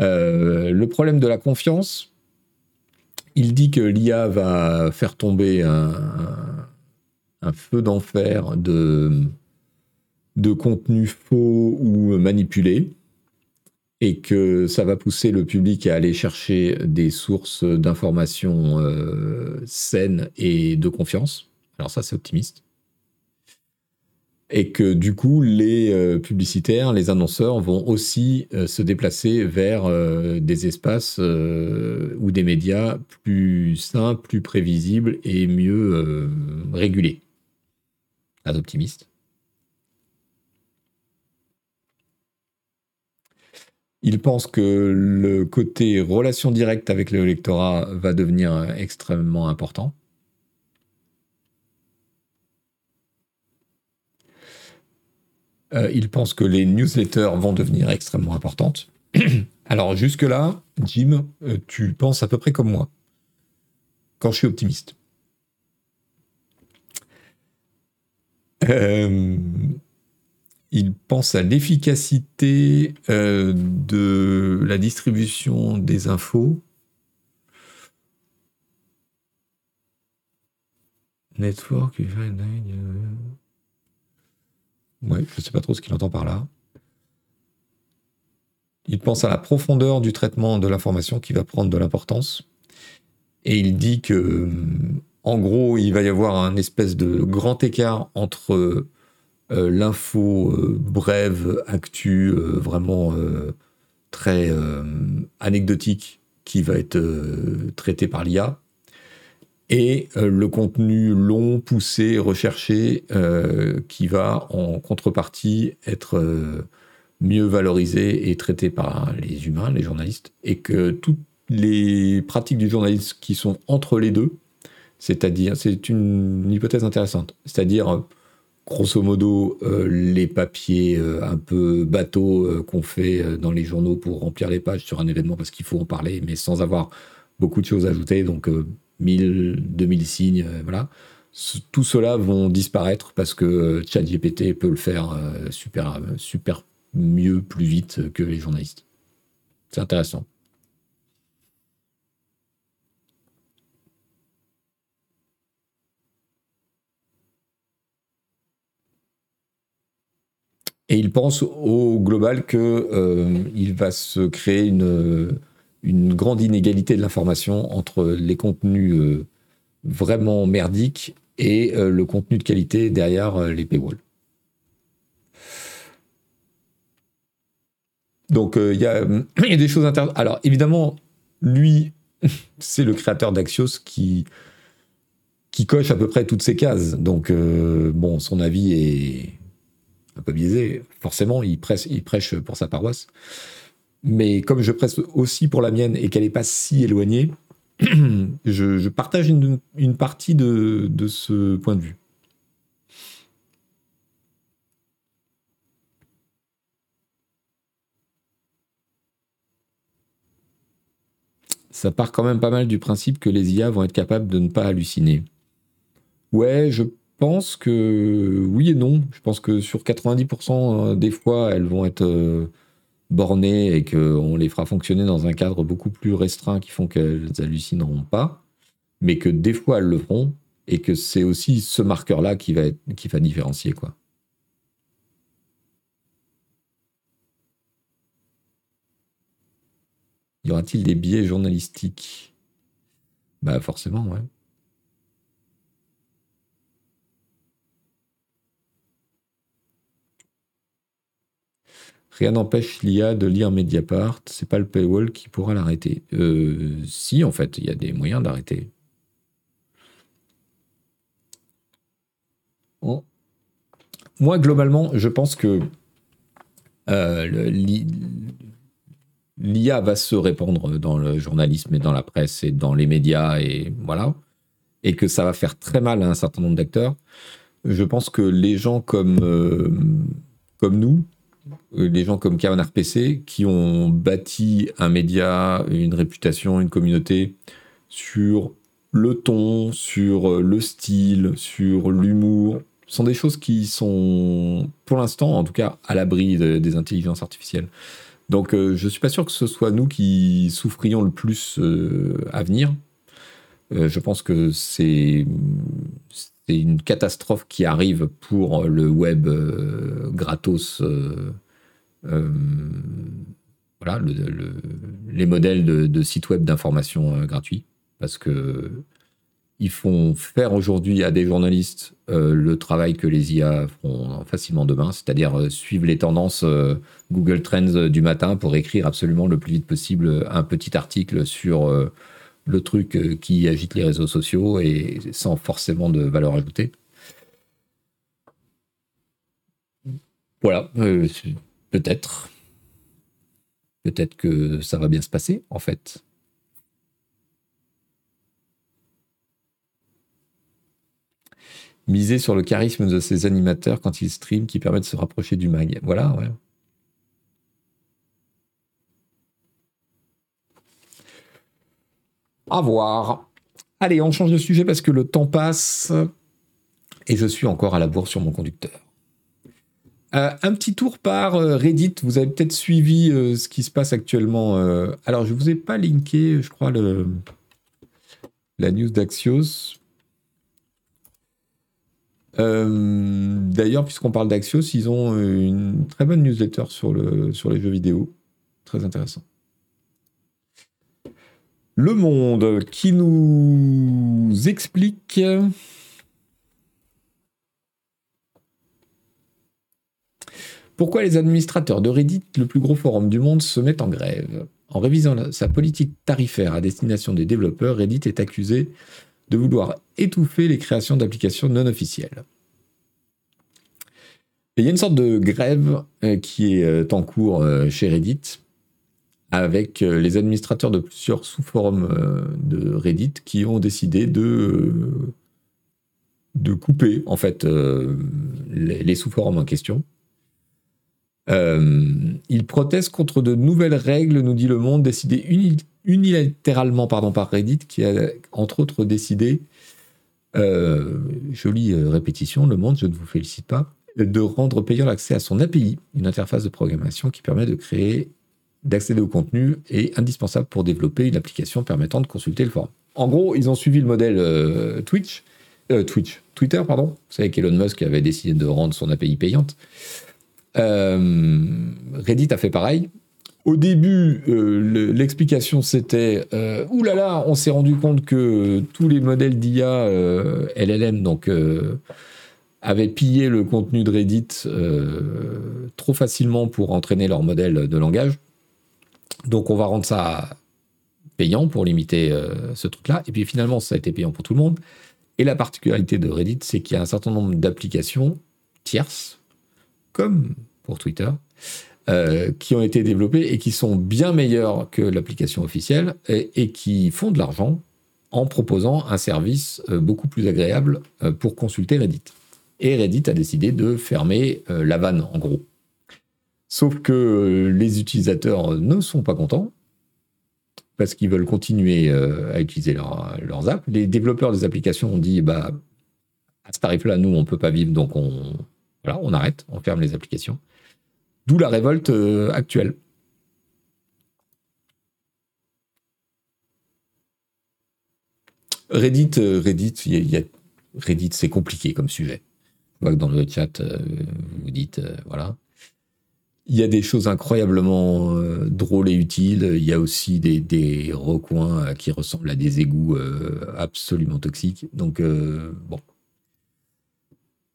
Euh, le problème de la confiance, il dit que l'IA va faire tomber un, feu d'enfer de, de contenu faux ou manipulé et que ça va pousser le public à aller chercher des sources d'informations euh, saines et de confiance. Alors ça, c'est optimiste et que du coup les euh, publicitaires, les annonceurs vont aussi euh, se déplacer vers euh, des espaces ou des médias plus simples, plus prévisibles et mieux régulés. Un optimiste. Il pense que le côté relation directe avec le lectorat va devenir extrêmement important. Euh, il pense que les newsletters vont devenir extrêmement importantes. Alors jusque-là, Jim, euh, tu penses à peu près comme moi, quand je suis optimiste. Euh, il pense à l'efficacité de la distribution des infos. Network, Ouais, je ne sais pas trop ce qu'il entend par là. Il pense à la profondeur du traitement de l'information qui va prendre de l'importance. Et il dit que, en gros, il va y avoir un espèce de grand écart entre euh, l'info euh, brève, actu, euh, vraiment très anecdotique, qui va être traitée par l'IA, et euh, le contenu long, poussé, recherché, euh, qui va en contrepartie être euh, mieux valorisé et traité par les humains, les journalistes, et que toutes les pratiques du journalisme qui sont entre les deux, c'est-à-dire, c'est une hypothèse intéressante, c'est-à-dire, grosso modo, les papiers un peu bateaux qu'on fait dans les journaux pour remplir les pages sur un événement parce qu'il faut en parler, mais sans avoir beaucoup de choses à ajouter, donc 1000, 2000 signes, euh, voilà. Tout cela vont disparaître parce que euh, ChatGPT peut le faire euh, super, super mieux, plus vite que les journalistes. C'est intéressant. Et il pense au global qu'il va se créer une, une grande inégalité de l'information entre les contenus euh, vraiment merdiques et euh, le contenu de qualité derrière euh, les paywalls. Donc il y, a des choses intéressantes. Alors évidemment, lui, c'est le créateur d'Axios qui, coche à peu près toutes ces cases. Donc bon, son avis est un peu biaisé. Forcément, il prêche pour sa paroisse. Mais comme je presse aussi pour la mienne et qu'elle n'est pas si éloignée, je, partage une, partie de, ce point de vue. Ça part quand même pas mal du principe que les IA vont être capables de ne pas halluciner. Ouais, je pense que oui et non. Je pense que sur 90% euh, des fois, elles vont être... Euh, bornées et qu'on les fera fonctionner dans un cadre beaucoup plus restreint qui font qu'elles hallucineront pas. Mais que des fois, elles le feront et que c'est aussi ce marqueur-là qui va, qui va différencier, quoi. Y aura-t-il des biais journalistiques? Bah forcément, ouais. Rien n'empêche l'IA de lire Mediapart. C'est pas le paywall qui pourra l'arrêter. Euh, si, en fait, il y a des moyens d'arrêter. Moi, globalement, je pense que euh, l'IA va se répandre dans le journalisme et dans la presse et dans les médias et voilà, et que ça va faire très mal à un certain nombre d'acteurs. Je pense que les gens comme, euh, comme nous, euh, les gens comme Kavan RPC, qui ont bâti un média, une réputation, une communauté sur le ton, sur le style, sur l'humour, sont des choses qui sont, pour l'instant, en tout cas, à l'abri des intelligences artificielles. Donc, euh, je ne suis pas sûr que ce soit nous qui souffrions le plus euh, à venir. Euh, je pense que c'est une catastrophe qui arrive pour le web gratos. voilà, les modèles de, sites web d'information gratuits. Parce que ils font faire aujourd'hui à des journalistes euh, le travail que les IA feront facilement demain, c'est-à-dire euh, suivre les tendances euh, Google Trends du matin pour écrire absolument le plus vite possible un petit article sur le truc qui agite les réseaux sociaux et sans forcément de valeur ajoutée. Voilà, peut-être. Peut-être que ça va bien se passer, en fait. miser sur le charisme de ces animateurs quand ils streament qui permettent de se rapprocher du mag. Voilà, ouais. À voir. Allez, on change de sujet parce que le temps passe et je suis encore à la bourre sur mon conducteur. Euh, un petit tour par euh, Reddit. Vous avez peut-être suivi euh, ce qui se passe actuellement. alors, je ne vous ai pas linké, je crois, le, la news d'Axios. D'ailleurs, puisqu'on parle d'Axios, ils ont une très bonne newsletter sur, le, sur les jeux vidéo. Très intéressant. Le Monde qui nous explique pourquoi les administrateurs de Reddit, le plus gros forum du monde, se mettent en grève? En révisant sa politique tarifaire à destination des développeurs, Reddit est accusé de vouloir étouffer les créations d'applications non officielles. il y a une sorte de grève euh, qui est euh, en cours euh, chez Reddit, avec les administrateurs de plusieurs sous-forums de Reddit qui ont décidé de, de couper en fait les sous-forums en question. ils protestent contre de nouvelles règles, nous dit Le Monde, décidées unilatéralement pardon, par Reddit, qui a entre autres décidé, euh, jolie euh, répétition, le monde, je ne vous félicite pas, de rendre payant l'accès à son API, une interface de programmation qui permet de créer, d'accéder au contenu et indispensable pour développer une application permettant de consulter le forum. En gros, ils ont suivi le modèle euh, Twitch, Twitch, Twitter, pardon. Vous savez qu'Elon Musk avait décidé de rendre son API payante. Reddit a fait pareil. Au début, euh, l'explication c'était euh, Ouh là là, on s'est rendu compte que tous les modèles d'IA euh, LLM donc avaient pillé le contenu de Reddit trop facilement pour entraîner leur modèle de langage. Donc on va rendre ça payant pour limiter ce truc-là. Et puis finalement, ça a été payant pour tout le monde. Et la particularité de Reddit, c'est qu'il y a un certain nombre d'applications tierces, comme pour Twitter, euh, qui ont été développés et qui sont bien meilleurs que l'application officielle et, qui font de l'argent en proposant un service euh, beaucoup plus agréable euh, pour consulter Reddit. Et Reddit a décidé de fermer la vanne, en gros. Sauf que les utilisateurs ne sont pas contents parce qu'ils veulent continuer euh, à utiliser leurs apps. Les développeurs des applications ont dit bah, à ce tarif-là, nous, on ne peut pas vivre, donc on, voilà, on arrête, on ferme les applications. D'où la révolte euh, actuelle. Reddit, euh, Reddit, Reddit, c'est compliqué comme sujet. Je vois que dans le chat, vous dites, voilà. Il y a des choses incroyablement euh, drôles et utiles. Il y a aussi des, recoins euh, qui ressemblent à des égouts euh, absolument toxiques. Donc, bon.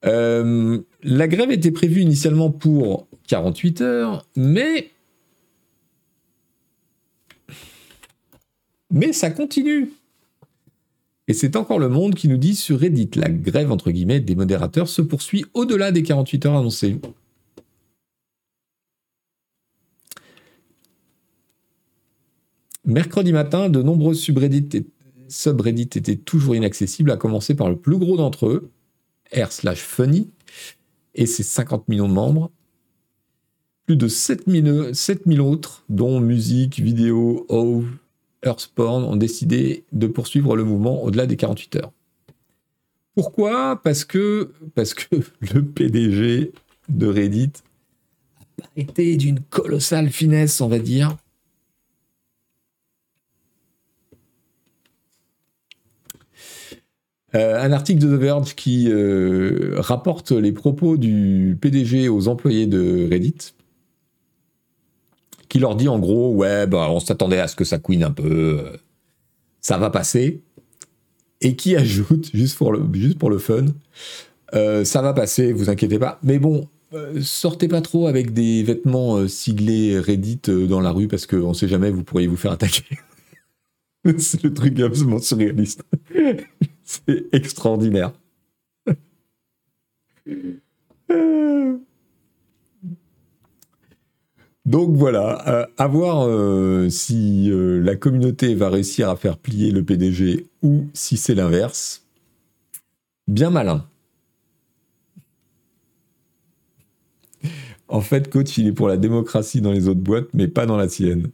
la grève était prévue initialement pour 48 heures, mais. Mais ça continue. Et c'est encore le monde qui nous dit sur Reddit, la grève entre guillemets des modérateurs se poursuit au-delà des 48 heures annoncées. Mercredi matin, de nombreux subreddits, étaient toujours inaccessibles, à commencer par le plus gros d'entre eux, r slash funny, et ses 50 millions de membres. Plus de 7000, 7000 autres, dont musique, vidéo, OV, Earthporn, ont décidé de poursuivre le mouvement au-delà des 48 heures. Pourquoi? Parce que, parce que le PDG de Reddit a été d'une colossale finesse, on va dire. Euh, un article de The Verge qui euh, rapporte les propos du PDG aux employés de Reddit, qui leur dit en gros, ouais, bah, on s'attendait à ce que ça couine un peu, euh, ça va passer, et qui ajoute, juste pour le, fun, ça va passer, vous inquiétez pas, mais bon, sortez pas trop avec des vêtements siglés Reddit dans la rue parce qu'on sait jamais, vous pourriez vous faire attaquer. C'est le truc absolument surréaliste. C'est extraordinaire. Donc voilà, euh, à voir euh, si euh, la communauté va réussir à faire plier le PDG ou si c'est l'inverse. Bien malin. En fait, coach, il est pour la démocratie dans les autres boîtes, mais pas dans la sienne.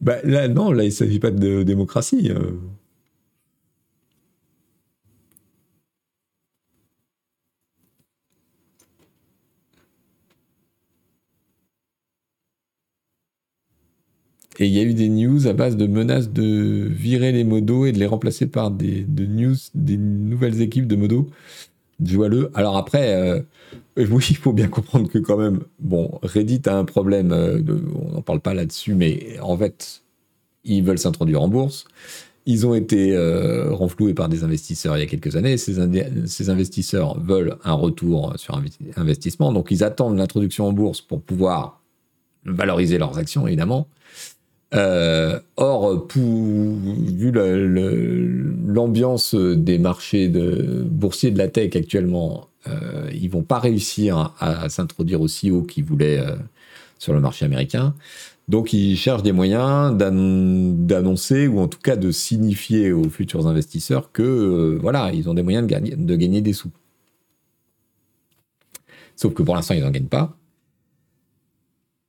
Bah, là, non, là, il ne s'agit pas de démocratie. Et il y a eu des news à base de menaces de virer les modos et de les remplacer par des, news, des nouvelles équipes de modos jouez-le. Alors après, euh, oui, il faut bien comprendre que quand même, bon, Reddit a un problème, euh, on n'en parle pas là-dessus, mais en fait, ils veulent s'introduire en bourse. Ils ont été euh, renfloués par des investisseurs il y a quelques années. Ces, investisseurs veulent un retour sur investissement, donc ils attendent l'introduction en bourse pour pouvoir valoriser leurs actions, évidemment. Euh, or, vu l'ambiance des marchés boursiers de la tech actuellement, euh, ils vont pas réussir à, s'introduire aussi haut qu'ils voulaient euh, sur le marché américain. Donc, ils cherchent des moyens d'annoncer ou en tout cas de signifier aux futurs investisseurs que euh, voilà, ils ont des moyens de gagner, de gagner des sous. Sauf que pour l'instant, ils n'en gagnent pas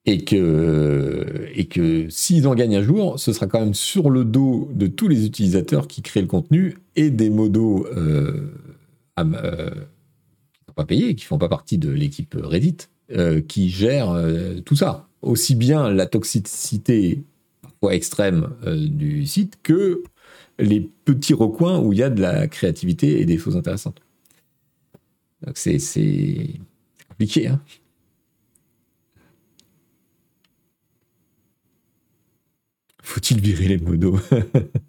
et que, et que s'ils en gagnent un jour, ce sera quand même sur le dos de tous les utilisateurs qui créent le contenu et des modos euh, euh, qui ne sont pas payés, qui font pas partie de l'équipe Reddit, euh, qui gèrent tout ça. Aussi bien la toxicité parfois extrême du site que les petits recoins où il y a de la créativité et des choses intéressantes. Donc c'est compliqué, hein Faut-il virer les modos?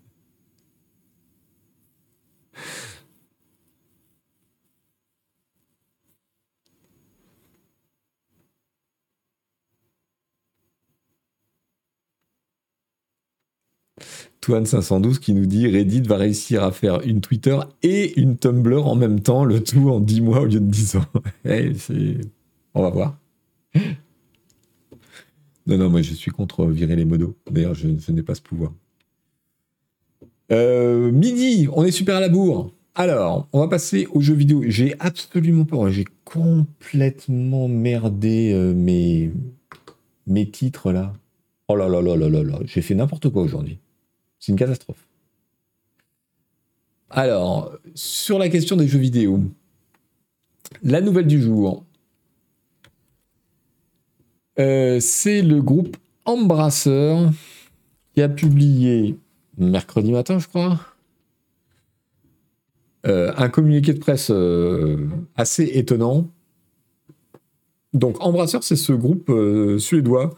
Toine 512 qui nous dit Reddit va réussir à faire une Twitter et une Tumblr en même temps, le tout en 10 mois au lieu de 10 ans. Eh, On va voir. Non, non, moi je suis contre virer les modos. D'ailleurs, je, n'ai pas ce pouvoir. Euh, midi, on est super à la bourre. Alors, on va passer aux jeux vidéo. J'ai absolument pas, j'ai complètement merdé euh, mes, mes titres là. Oh là là là là là là, j'ai fait n'importe quoi aujourd'hui. C'est une catastrophe. Alors, sur la question des jeux vidéo, la nouvelle du jour, euh, c'est le groupe Embrasseur qui a publié mercredi matin, je crois, euh, un communiqué de presse euh, assez étonnant. Donc, Embrasseur, c'est ce groupe suédois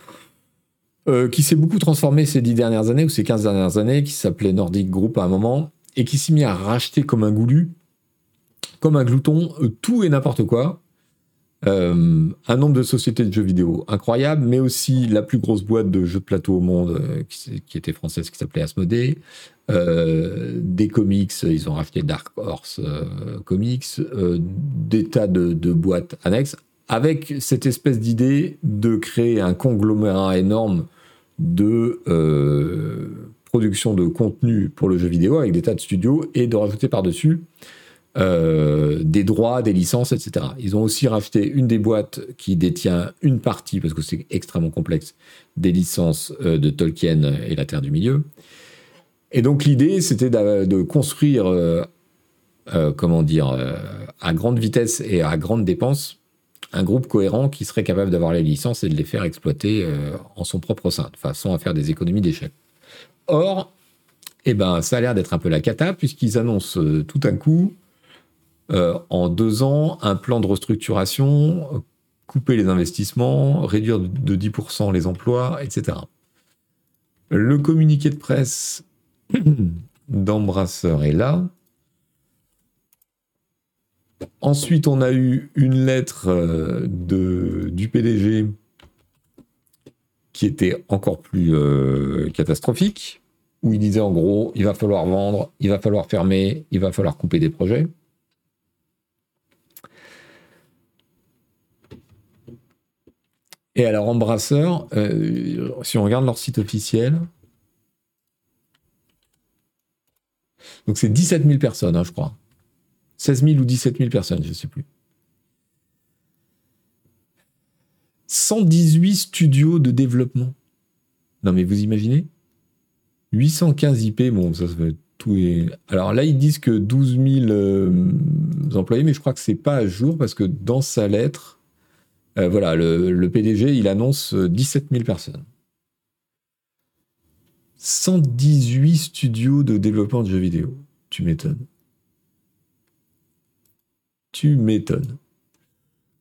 qui s'est beaucoup transformé ces dix dernières années ou ces 15 dernières années, qui s'appelait Nordic Group à un moment, et qui s'est mis à racheter comme un goulu, comme un glouton, tout et n'importe quoi. Euh, un nombre de sociétés de jeux vidéo incroyable, mais aussi la plus grosse boîte de jeux de plateau au monde euh, qui, était française, qui s'appelait Asmodee. Euh, des comics, ils ont racheté Dark Horse Comics, des tas de, boîtes annexes, avec cette espèce d'idée de créer un conglomérat énorme de production de contenu pour le jeu vidéo avec des tas de studios et de rajouter par-dessus euh, des droits, des licences, etc. Ils ont aussi racheté une des boîtes qui détient une partie, parce que c'est extrêmement complexe, des licences euh, de Tolkien et la Terre du Milieu. Et donc l'idée, c'était de, construire, euh, comment dire, à grande vitesse et à grande dépense, un groupe cohérent qui serait capable d'avoir les licences et de les faire exploiter en son propre sein, de façon à faire des économies d'échelle. Or, eh ben, ça a l'air d'être un peu la cata, puisqu'ils annoncent tout un coup euh, en deux ans un plan de restructuration, couper les investissements, réduire de 10% les emplois, etc. Le communiqué de presse d'Embrasseur est là. Ensuite, on a eu une lettre euh, du PDG qui était encore plus euh, catastrophique, où il disait en gros, il va falloir vendre, il va falloir fermer, il va falloir couper des projets. Et alors, Embrasseur, euh, si on regarde leur site officiel, donc c'est 17 000 personnes, hein, je crois. 16 000 ou 17 000 personnes, je ne sais plus. 118 studios de développement. Non, mais vous imaginez? 815 IP, bon, ça, ça fait tout. Alors là, ils disent que 12 000 euh, employés, mais je crois que c'est pas à jour parce que dans sa lettre, euh, voilà, le, PDG, il annonce 17 euh, 000 personnes. 118 studios de développement de jeux vidéo. Tu m'étonnes. Tu m'étonnes.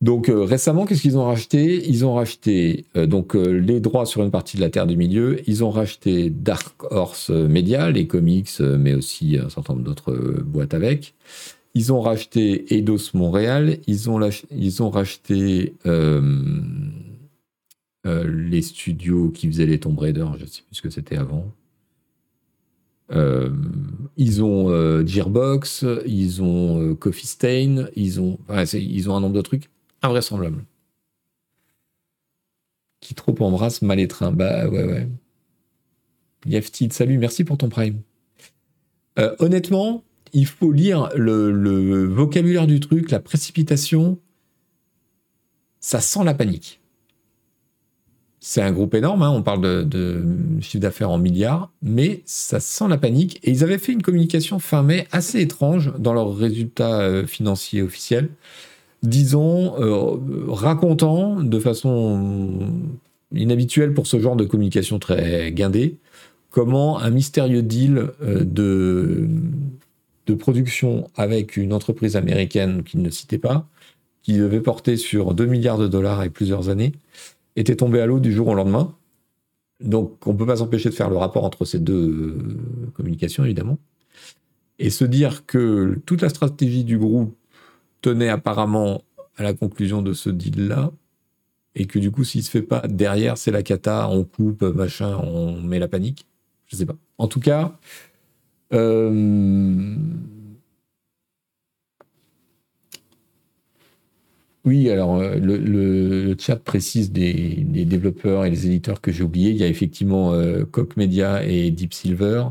Donc euh, récemment, qu'est-ce qu'ils ont racheté? Ils ont racheté donc les droits sur une partie de la Terre du Milieu. Ils ont racheté Dark Horse Media, les comics, mais aussi un certain nombre d'autres boîtes avec. Ils ont racheté Eidos Montréal, ils ont, ils ont racheté euh, euh, les studios qui faisaient les Tomb Raider, je ne sais plus ce que c'était avant. Euh, ils ont Gearbox, ils ont Coffee Stain, ils ont, ils ont un nombre de trucs invraisemblables. Qui trop embrasse mal étreint. Bah ouais, ouais. Yeftid, salut, merci pour ton prime. honnêtement, il faut lire le, vocabulaire du truc, la précipitation. Ça sent la panique. C'est un groupe énorme, hein, on parle de, chiffre d'affaires en milliards, mais ça sent la panique. Et ils avaient fait une communication fin mai assez étrange dans leurs résultats euh, financiers officiels, disons, euh, racontant de façon inhabituelle pour ce genre de communication très guindée, comment un mystérieux deal euh, de production avec une entreprise américaine qu'il ne citait pas, qui devait porter sur 2 milliards de dollars et plusieurs années, était tombé à l'eau du jour au lendemain. Donc on ne peut pas s'empêcher de faire le rapport entre ces deux euh, communications, évidemment. Et se dire que toute la stratégie du groupe tenait apparemment à la conclusion de ce deal-là, et que du coup, s'il se fait pas derrière, c'est la cata, on coupe, machin, on met la panique. Je sais pas. En tout cas, euh, oui, alors euh, le, chat précise des, développeurs et des éditeurs que j'ai oubliés. Il y a effectivement euh, Koch Media et Deep Silver,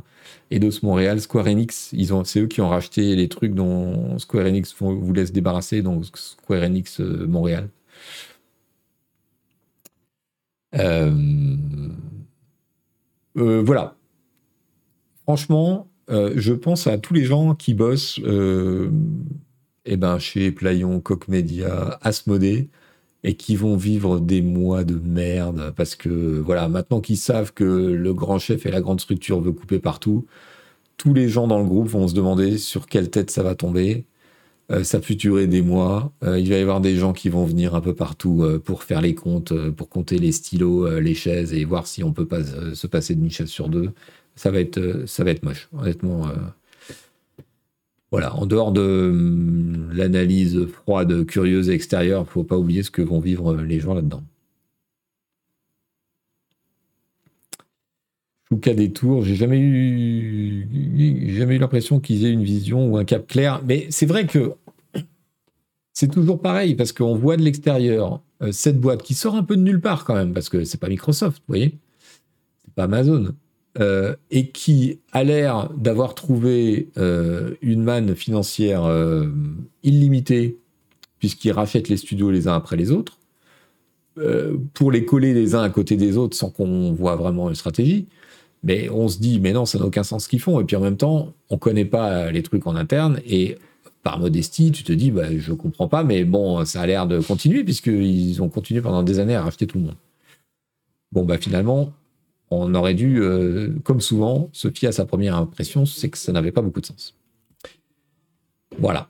Eidos Montréal, Square Enix. C'est eux qui ont racheté les trucs dont Square Enix vous laisse débarrasser, donc Square Enix Montréal. voilà. Franchement, je pense à tous les gens qui bossent eh ben, chez Playon, Coq Media, Asmodée, et qui vont vivre des mois de merde parce que voilà, maintenant qu'ils savent que le grand chef et la grande structure veut couper partout, tous les gens dans le groupe vont se demander sur quelle tête ça va tomber. Euh, ça peut durer des mois. Euh, il va y avoir des gens qui vont venir un peu partout euh, pour faire les comptes, pour compter les stylos, les chaises et voir si on peut pas se passer d'une chaise sur deux. Ça va être, ça va être moche, honnêtement. Voilà, en dehors de hum, l'analyse froide, curieuse et extérieure, il ne faut pas oublier ce que vont vivre les gens là-dedans. cas des tours, j'ai jamais eu, jamais eu l'impression qu'ils aient une vision ou un cap clair. Mais c'est vrai que c'est toujours pareil parce qu'on voit de l'extérieur euh, cette boîte qui sort un peu de nulle part quand même parce que c'est pas Microsoft, vous voyez, c'est pas Amazon. Euh, et qui a l'air d'avoir trouvé euh, une manne financière euh, illimitée, puisqu'ils rachètent les studios les uns après les autres, pour les coller les uns à côté des autres sans qu'on voit vraiment une stratégie. Mais on se dit, mais non, ça n'a aucun sens ce qu'ils font. Et puis en même temps, on ne connaît pas les trucs en interne. Et par modestie, tu te dis, bah, je comprends pas, mais bon, ça a l'air de continuer, puisqu'ils ont continué pendant des années à racheter tout le monde. Bon, bah finalement, on aurait dû, euh, comme souvent, se fier à sa première impression, c'est que ça n'avait pas beaucoup de sens. Voilà.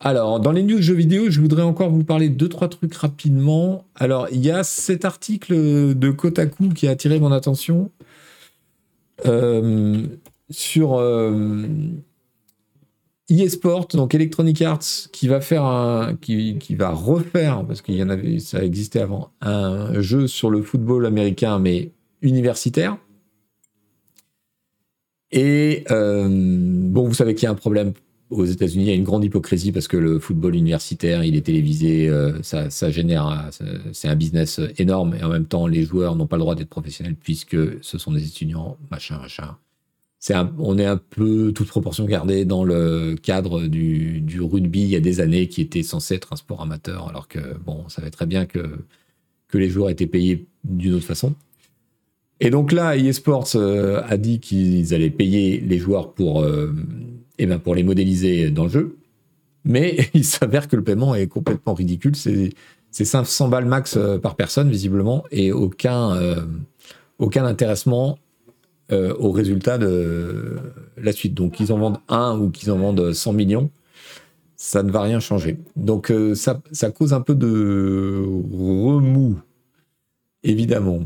Alors, dans les news jeux vidéo, je voudrais encore vous parler de deux, trois trucs rapidement. Alors, il y a cet article de Kotaku qui a attiré mon attention euh, sur euh, eSport, donc Electronic Arts, qui va faire un, refaire, parce qu'il y en avait, ça existait avant, un jeu sur le football américain, mais universitaire. Et euh, bon, vous savez qu'il y a un problème aux États-Unis, il y a une grande hypocrisie parce que le football universitaire, il est télévisé, euh, ça, génère, c'est un business énorme et en même temps, les joueurs n'ont pas le droit d'être professionnels puisque ce sont des étudiants, machin, machin. On est un peu toute proportion gardée dans le cadre du, du, rugby il y a des années qui était censé être un sport amateur alors que bon, on savait très bien que, que les joueurs étaient payés d'une autre façon. Et donc là, eSports euh, a dit qu'ils allaient payer les joueurs pour, euh, eh ben pour les modéliser dans le jeu. Mais il s'avère que le paiement est complètement ridicule. C'est 500 balles max euh, par personne, visiblement, et aucun, aucun intéressement au résultat de la suite. Donc qu'ils en vendent un ou qu'ils en vendent 100 millions, ça ne va rien changer. Donc ça, ça cause un peu de remous, évidemment.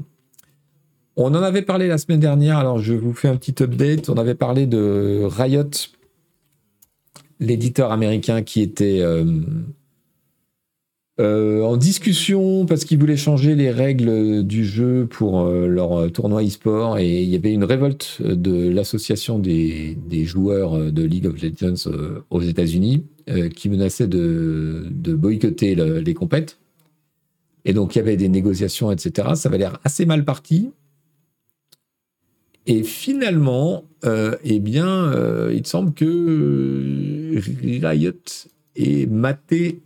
On en avait parlé la semaine dernière, alors je vous fais un petit update. On avait parlé de Riot, l'éditeur américain qui était euh, euh, en discussion parce qu'il voulait changer les règles du jeu pour euh, leur tournoi e-sport et il y avait une révolte de l'association des, joueurs de League of Legends aux États-Unis qui menaçait de, boycotter les compètes. Et donc il y avait des négociations, etc. Ça avait l'air assez mal parti. Et finalement, euh, eh bien, euh, il semble que euh, Riot ait maté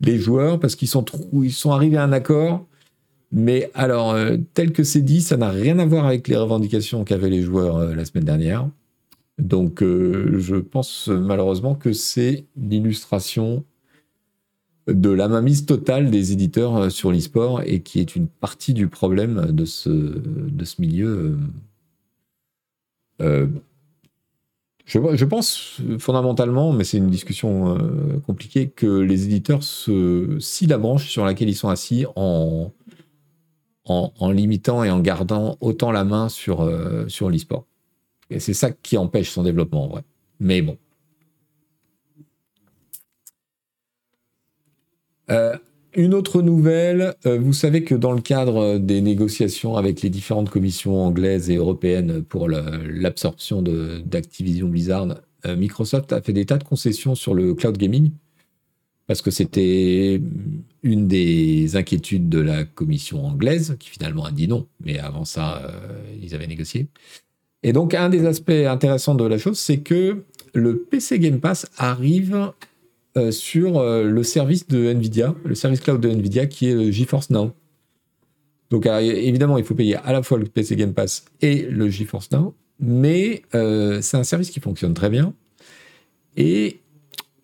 les joueurs parce qu'ils sont, sont arrivés à un accord. Mais alors, tel que c'est dit, ça n'a rien à voir avec les revendications qu'avaient les joueurs la semaine dernière. Donc, je pense malheureusement que c'est l'illustration de la mainmise totale des éditeurs sur l'e-sport et qui est une partie du problème de ce, de ce milieu euh, je, pense fondamentalement, mais c'est une discussion euh, compliquée, que les éditeurs se scient la branche sur laquelle ils sont assis en, en, limitant et en gardant autant la main sur, euh, sur l'e-sport. Et c'est ça qui empêche son développement en vrai. Mais bon. Une autre nouvelle, euh, vous savez que dans le cadre des négociations avec les différentes commissions anglaises et européennes pour l'absorption d'Activision Blizzard, euh, Microsoft a fait des tas de concessions sur le cloud gaming, parce que c'était une des inquiétudes de la commission anglaise, qui finalement a dit non, mais avant ça, euh, ils avaient négocié. Et donc, un des aspects intéressants de la chose, c'est que le PC Game Pass arrive euh, sur euh, le service de Nvidia, le service cloud de Nvidia qui est GeForce Now. Donc évidemment, il faut payer à la fois le PC Game Pass et le GeForce Now, mais c'est un service qui fonctionne très bien. Et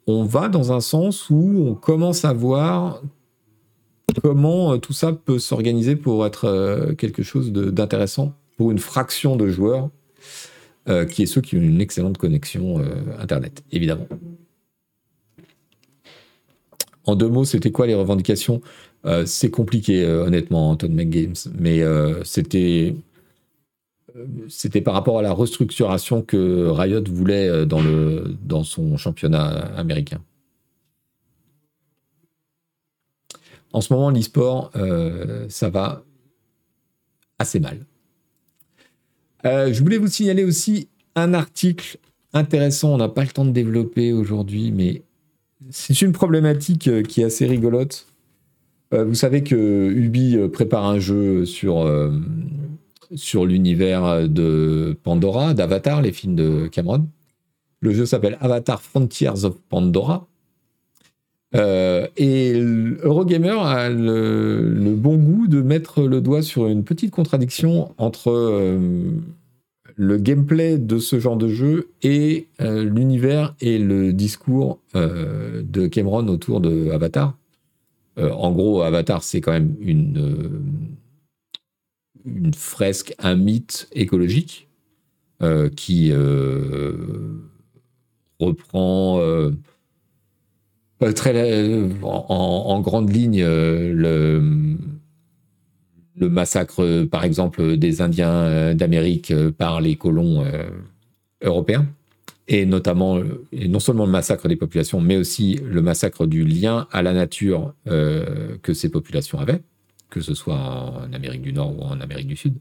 on va dans un sens où on commence à voir comment tout ça peut s'organiser pour être quelque chose d'intéressant pour une fraction de joueurs, qui est ceux qui ont une excellente connexion Internet, évidemment. En deux mots, c'était quoi les revendications? Euh, C'est compliqué, euh, honnêtement, Anton McGames, mais euh, c'était c'était par rapport à la restructuration que Riot voulait dans, le, dans son championnat américain. En ce moment, l'e-sport, ça va assez mal. je voulais vous signaler aussi un article intéressant, on n'a pas le temps de développer aujourd'hui, mais c'est une problématique euh, qui est assez rigolote. Euh, vous savez que Ubi euh, prépare un jeu sur, sur l'univers de Pandora, d'Avatar, les films de Cameron. Le jeu s'appelle Avatar Frontiers of Pandora. et Eurogamer a le, bon goût de mettre le doigt sur une petite contradiction entre le gameplay de ce genre de jeu et euh, l'univers et le discours euh, de Cameron autour de Avatar. Euh, en gros, Avatar, c'est quand même une, fresque, un mythe écologique qui reprend très, en, grande ligne le le massacre, par exemple, des Indiens euh, d'Amérique euh, par les colons euh, européens, et notamment, et non seulement le massacre des populations, mais aussi le massacre du lien à la nature que ces populations avaient, que ce soit en Amérique du Nord ou en Amérique du Sud.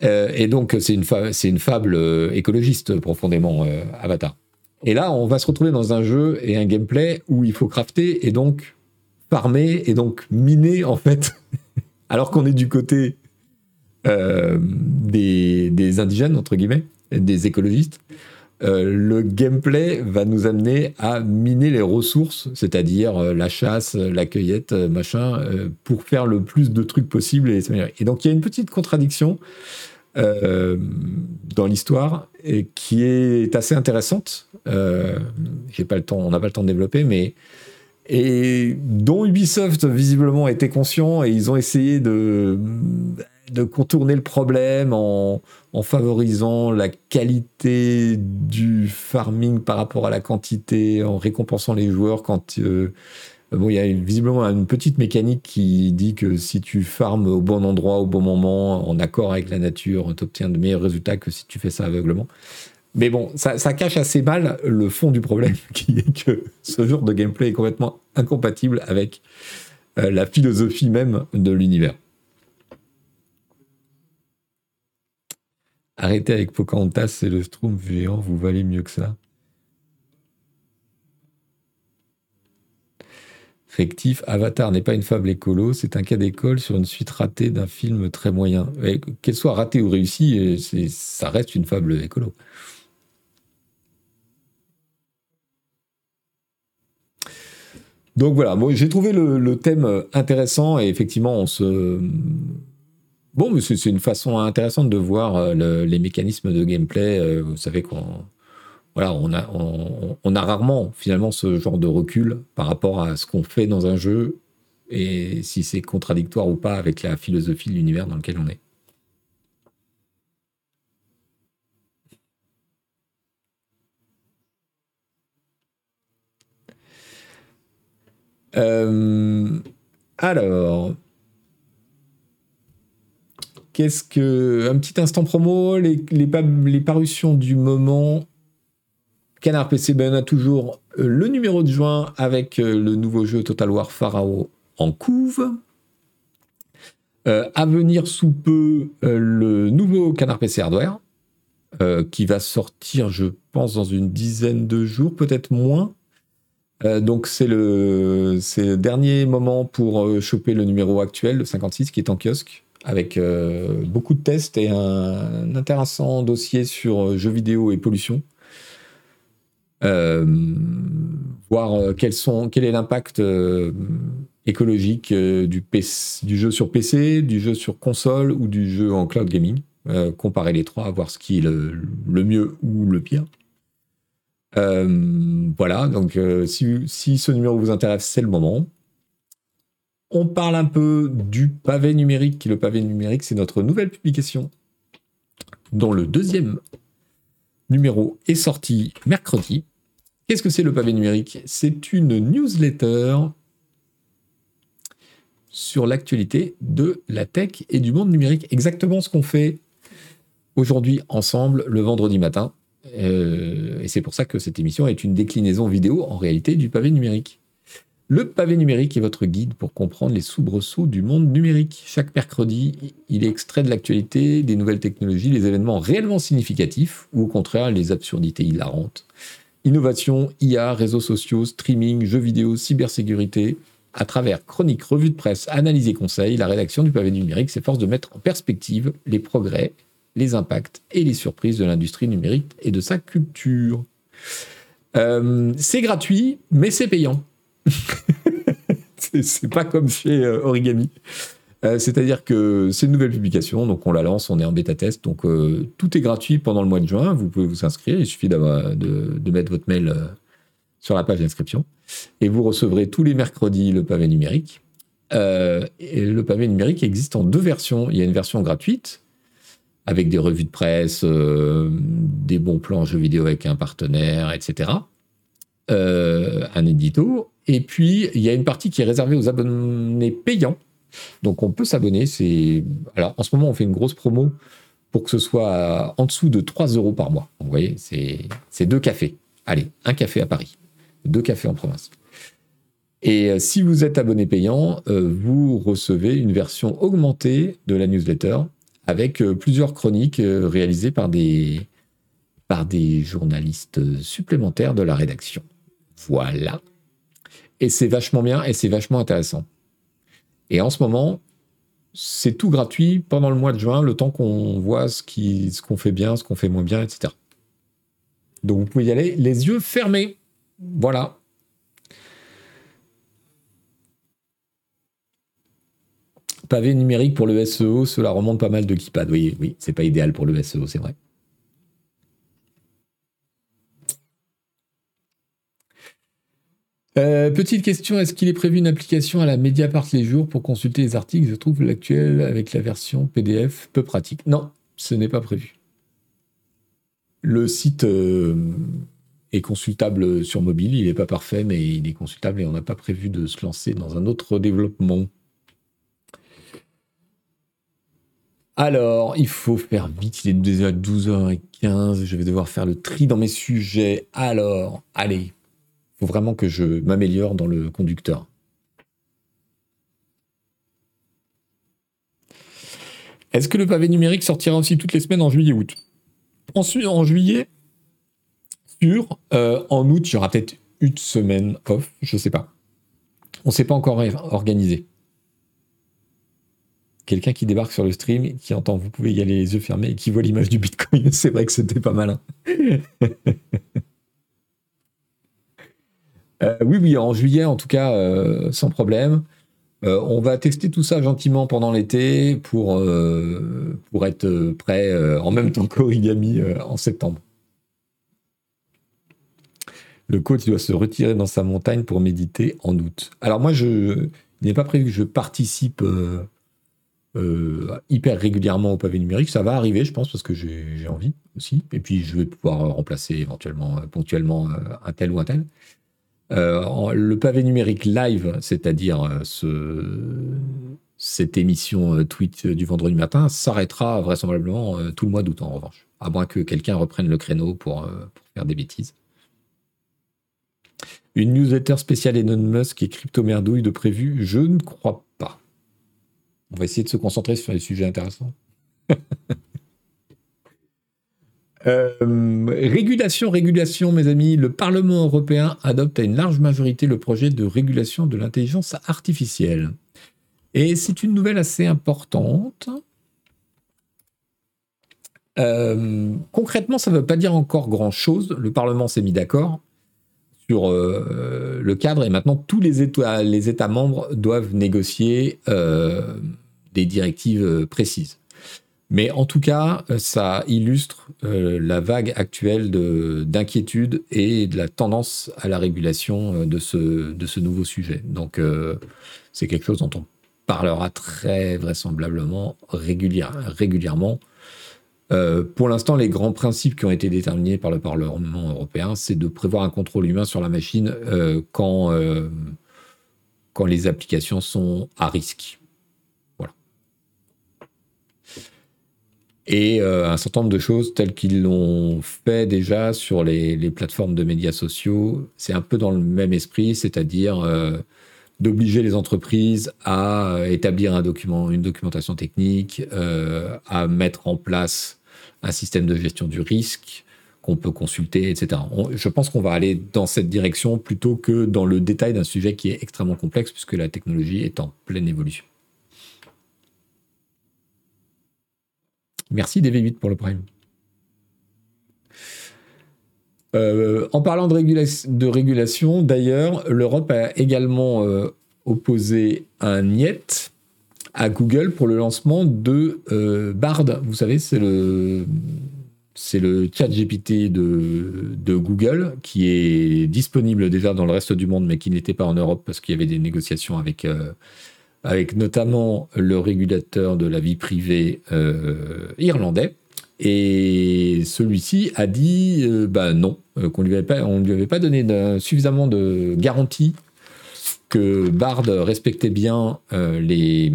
et donc, c'est une, une, fable écologiste profondément, Avatar. Et là, on va se retrouver dans un jeu et un gameplay où il faut crafter et donc farmer et donc miner, en fait, alors qu'on est du côté euh, des, indigènes, entre guillemets, des écologistes, euh, le gameplay va nous amener à miner les ressources, c'est-à-dire euh, la chasse, la cueillette, machin, pour faire le plus de trucs possible. Et, et donc il y a une petite contradiction dans l'histoire qui est assez intéressante. J'ai pas le temps, on n'a pas le temps de développer, mais et dont Ubisoft visiblement était conscient et ils ont essayé de, de contourner le problème en, en, favorisant la qualité du farming par rapport à la quantité, en récompensant les joueurs quand... Euh, bon, il y a visiblement une petite mécanique qui dit que si tu farmes au bon endroit, au bon moment, en accord avec la nature, tu obtiens de meilleurs résultats que si tu fais ça aveuglement. Mais bon, ça, cache assez mal le fond du problème, qui est que ce genre de gameplay est complètement incompatible avec euh, la philosophie même de l'univers. Arrêtez avec Pocahontas, c'est le Schtroumpf géant, vous valez mieux que ça. Rectif, Avatar n'est pas une fable écolo, c'est un cas d'école sur une suite ratée d'un film très moyen. Qu'elle soit ratée ou réussie, ça reste une fable écolo. Donc voilà, moi j'ai trouvé le, thème euh, intéressant et effectivement on se... Bon, mais c'est une façon intéressante de voir euh, les mécanismes de gameplay. Euh, vous savez qu'on voilà, on a, on, a rarement finalement ce genre de recul par rapport à ce qu'on fait dans un jeu et si c'est contradictoire ou pas avec la philosophie de l'univers dans lequel on est. Euh, alors, qu'est-ce que. Un petit instant promo, les, parutions du moment. Canard PC, ben a toujours euh, le numéro de juin avec euh, le nouveau jeu Total War Pharaoh en couve. à venir sous peu, le nouveau Canard PC Hardware, qui va sortir, je pense, dans une dizaine de jours, peut-être moins. Euh, donc c'est le, dernier moment pour euh, choper le numéro actuel, le 56, qui est en kiosque, avec euh, beaucoup de tests et un, intéressant dossier sur jeux vidéo et pollution. voir quel est l'impact écologique du, jeu sur PC, du jeu sur console ou du jeu en cloud gaming. comparer les trois, voir ce qui est le, mieux ou le pire. Voilà, donc si, si, ce numéro vous intéresse, c'est le moment. On parle un peu du pavé numérique. Le pavé numérique, c'est notre nouvelle publication dont le deuxième numéro est sorti mercredi. Qu'est-ce que c'est le pavé numérique? C'est une newsletter sur l'actualité de la tech et du monde numérique. Exactement ce qu'on fait aujourd'hui ensemble le vendredi matin. Euh, et c'est pour ça que cette émission est une déclinaison vidéo en réalité du pavé numérique. Le pavé numérique est votre guide pour comprendre les soubresauts du monde numérique. Chaque mercredi, il est extrait de l'actualité, des nouvelles technologies, les événements réellement significatifs ou au contraire les absurdités hilarantes. Innovation, IA, réseaux sociaux, streaming, jeux vidéo, cybersécurité. À travers chroniques, revues de presse, analyses et conseils, la rédaction du pavé numérique s'efforce de mettre en perspective les progrès, les impacts et les surprises de l'industrie numérique et de sa culture. Euh, c'est gratuit, mais c'est payant. c'est pas comme chez euh, Origami. Euh, c'est-à-dire que c'est une nouvelle publication, donc on la lance, on est en bêta test, donc tout est gratuit pendant le mois de juin. Vous pouvez vous inscrire, il suffit de, de, mettre votre mail sur la page d'inscription et vous recevrez tous les mercredis le pavé numérique. le pavé numérique existe en deux versions. Il y a une version gratuite avec des revues de presse, des bons plans jeux vidéo avec un partenaire, etc. un édito et puis, il y a une partie qui est réservée aux abonnés payants. Donc, on peut s'abonner. C'est Alors, en ce moment, on fait une grosse promo pour que ce soit en dessous de 3 euros par mois. Vous voyez, c'est deux cafés. Allez, un café à Paris, deux cafés en province. Et euh, si vous êtes abonné payant, euh, vous recevez une version augmentée de la newsletter avec euh, plusieurs chroniques réalisées par des, par des journalistes supplémentaires de la rédaction. Voilà et c'est vachement bien et c'est vachement intéressant. Et en ce moment, c'est tout gratuit pendant le mois de juin, le temps qu'on voit ce qu'on fait bien, ce qu'on fait moins bien, etc. Donc vous pouvez y aller les yeux fermés. Voilà. Pavé numérique pour le SEO, cela remonte pas mal de keypad. Oui, oui, c'est pas idéal pour le SEO, c'est vrai. Euh, petite question, est-ce qu'il est prévu une application à la Mediapart les jours pour consulter les articles? Je trouve l'actuel avec la version PDF peu pratique. Non, ce n'est pas prévu. Le site euh, est consultable sur mobile, il n'est pas parfait, mais il est consultable et on n'a pas prévu de se lancer dans un autre développement. Alors, il faut faire vite, il est déjà 12h15, je vais devoir faire le tri dans mes sujets. Alors, allez, faut vraiment que je m'améliore dans le conducteur. Est-ce que le pavé numérique sortira aussi toutes les semaines en juillet-août en juillet, sur, euh, en août, il y aura peut-être une semaine off, je ne sais pas. On ne s'est pas encore organisé. Quelqu'un qui débarque sur le stream, qui entend vous pouvez y aller les yeux fermés et qui voit l'image du Bitcoin, c'est vrai que c'était pas malin. Euh, oui, oui, en juillet, en tout cas, euh, sans problème. Euh, on va tester tout ça gentiment pendant l'été pour, être prêt en même temps qu'Origami en septembre. Le coach doit se retirer dans sa montagne pour méditer en août. Alors moi, je, il n'est pas prévu que je participe hyper régulièrement au pavé numérique. Ça va arriver, je pense, parce que j'ai envie aussi. Et puis, je vais pouvoir remplacer éventuellement, ponctuellement, un tel ou un tel. Euh, le pavé numérique live, c'est-à-dire euh, cette émission euh, tweet du vendredi matin, s'arrêtera vraisemblablement tout le mois d'août en revanche, à moins que quelqu'un reprenne le créneau pour, faire des bêtises. Une newsletter spéciale Elon Musk et crypto merdouille de prévu, je ne crois pas. On va essayer de se concentrer sur les sujets intéressants. Euh, régulation, régulation, mes amis. Le Parlement européen adopte à une large majorité le projet de régulation de l'intelligence artificielle. Et c'est une nouvelle assez importante. Euh, concrètement, ça ne veut pas dire encore grand-chose. Le Parlement s'est mis d'accord sur le cadre et maintenant tous les États, les États membres doivent négocier des directives précises. Mais en tout cas, ça illustre la vague actuelle d'inquiétude et de la tendance à la régulation de ce nouveau sujet. Donc, c'est quelque chose dont on parlera très vraisemblablement régulièrement. Euh, pour l'instant, les grands principes qui ont été déterminés par le Parlement européen, c'est de prévoir un contrôle humain sur la machine euh, quand, euh, quand les applications sont à risque. Voilà. Et un certain nombre de choses telles qu'ils l'ont fait déjà sur les, les, plateformes de médias sociaux, c'est un peu dans le même esprit, c'est-à-dire d'obliger les entreprises à euh, établir une documentation technique, euh, à mettre en place un système de gestion du risque qu'on peut consulter, etc. je pense qu'on va aller dans cette direction plutôt que dans le détail d'un sujet qui est extrêmement complexe puisque la technologie est en pleine évolution. Merci DV8 pour le prime. Euh, en parlant de, régulation, d'ailleurs, l'Europe a également euh, opposé un niet à Google pour le lancement de euh, Bard. Vous savez, c'est le, chat GPT de, de, Google qui est disponible déjà dans le reste du monde, mais qui n'était pas en Europe parce qu'il y avait des négociations avec, avec notamment le régulateur de la vie privée irlandais. Et celui-ci a dit euh, bah non, euh, qu'on lui lui avait pas donné suffisamment de garanties que Bard respectait bien euh, les,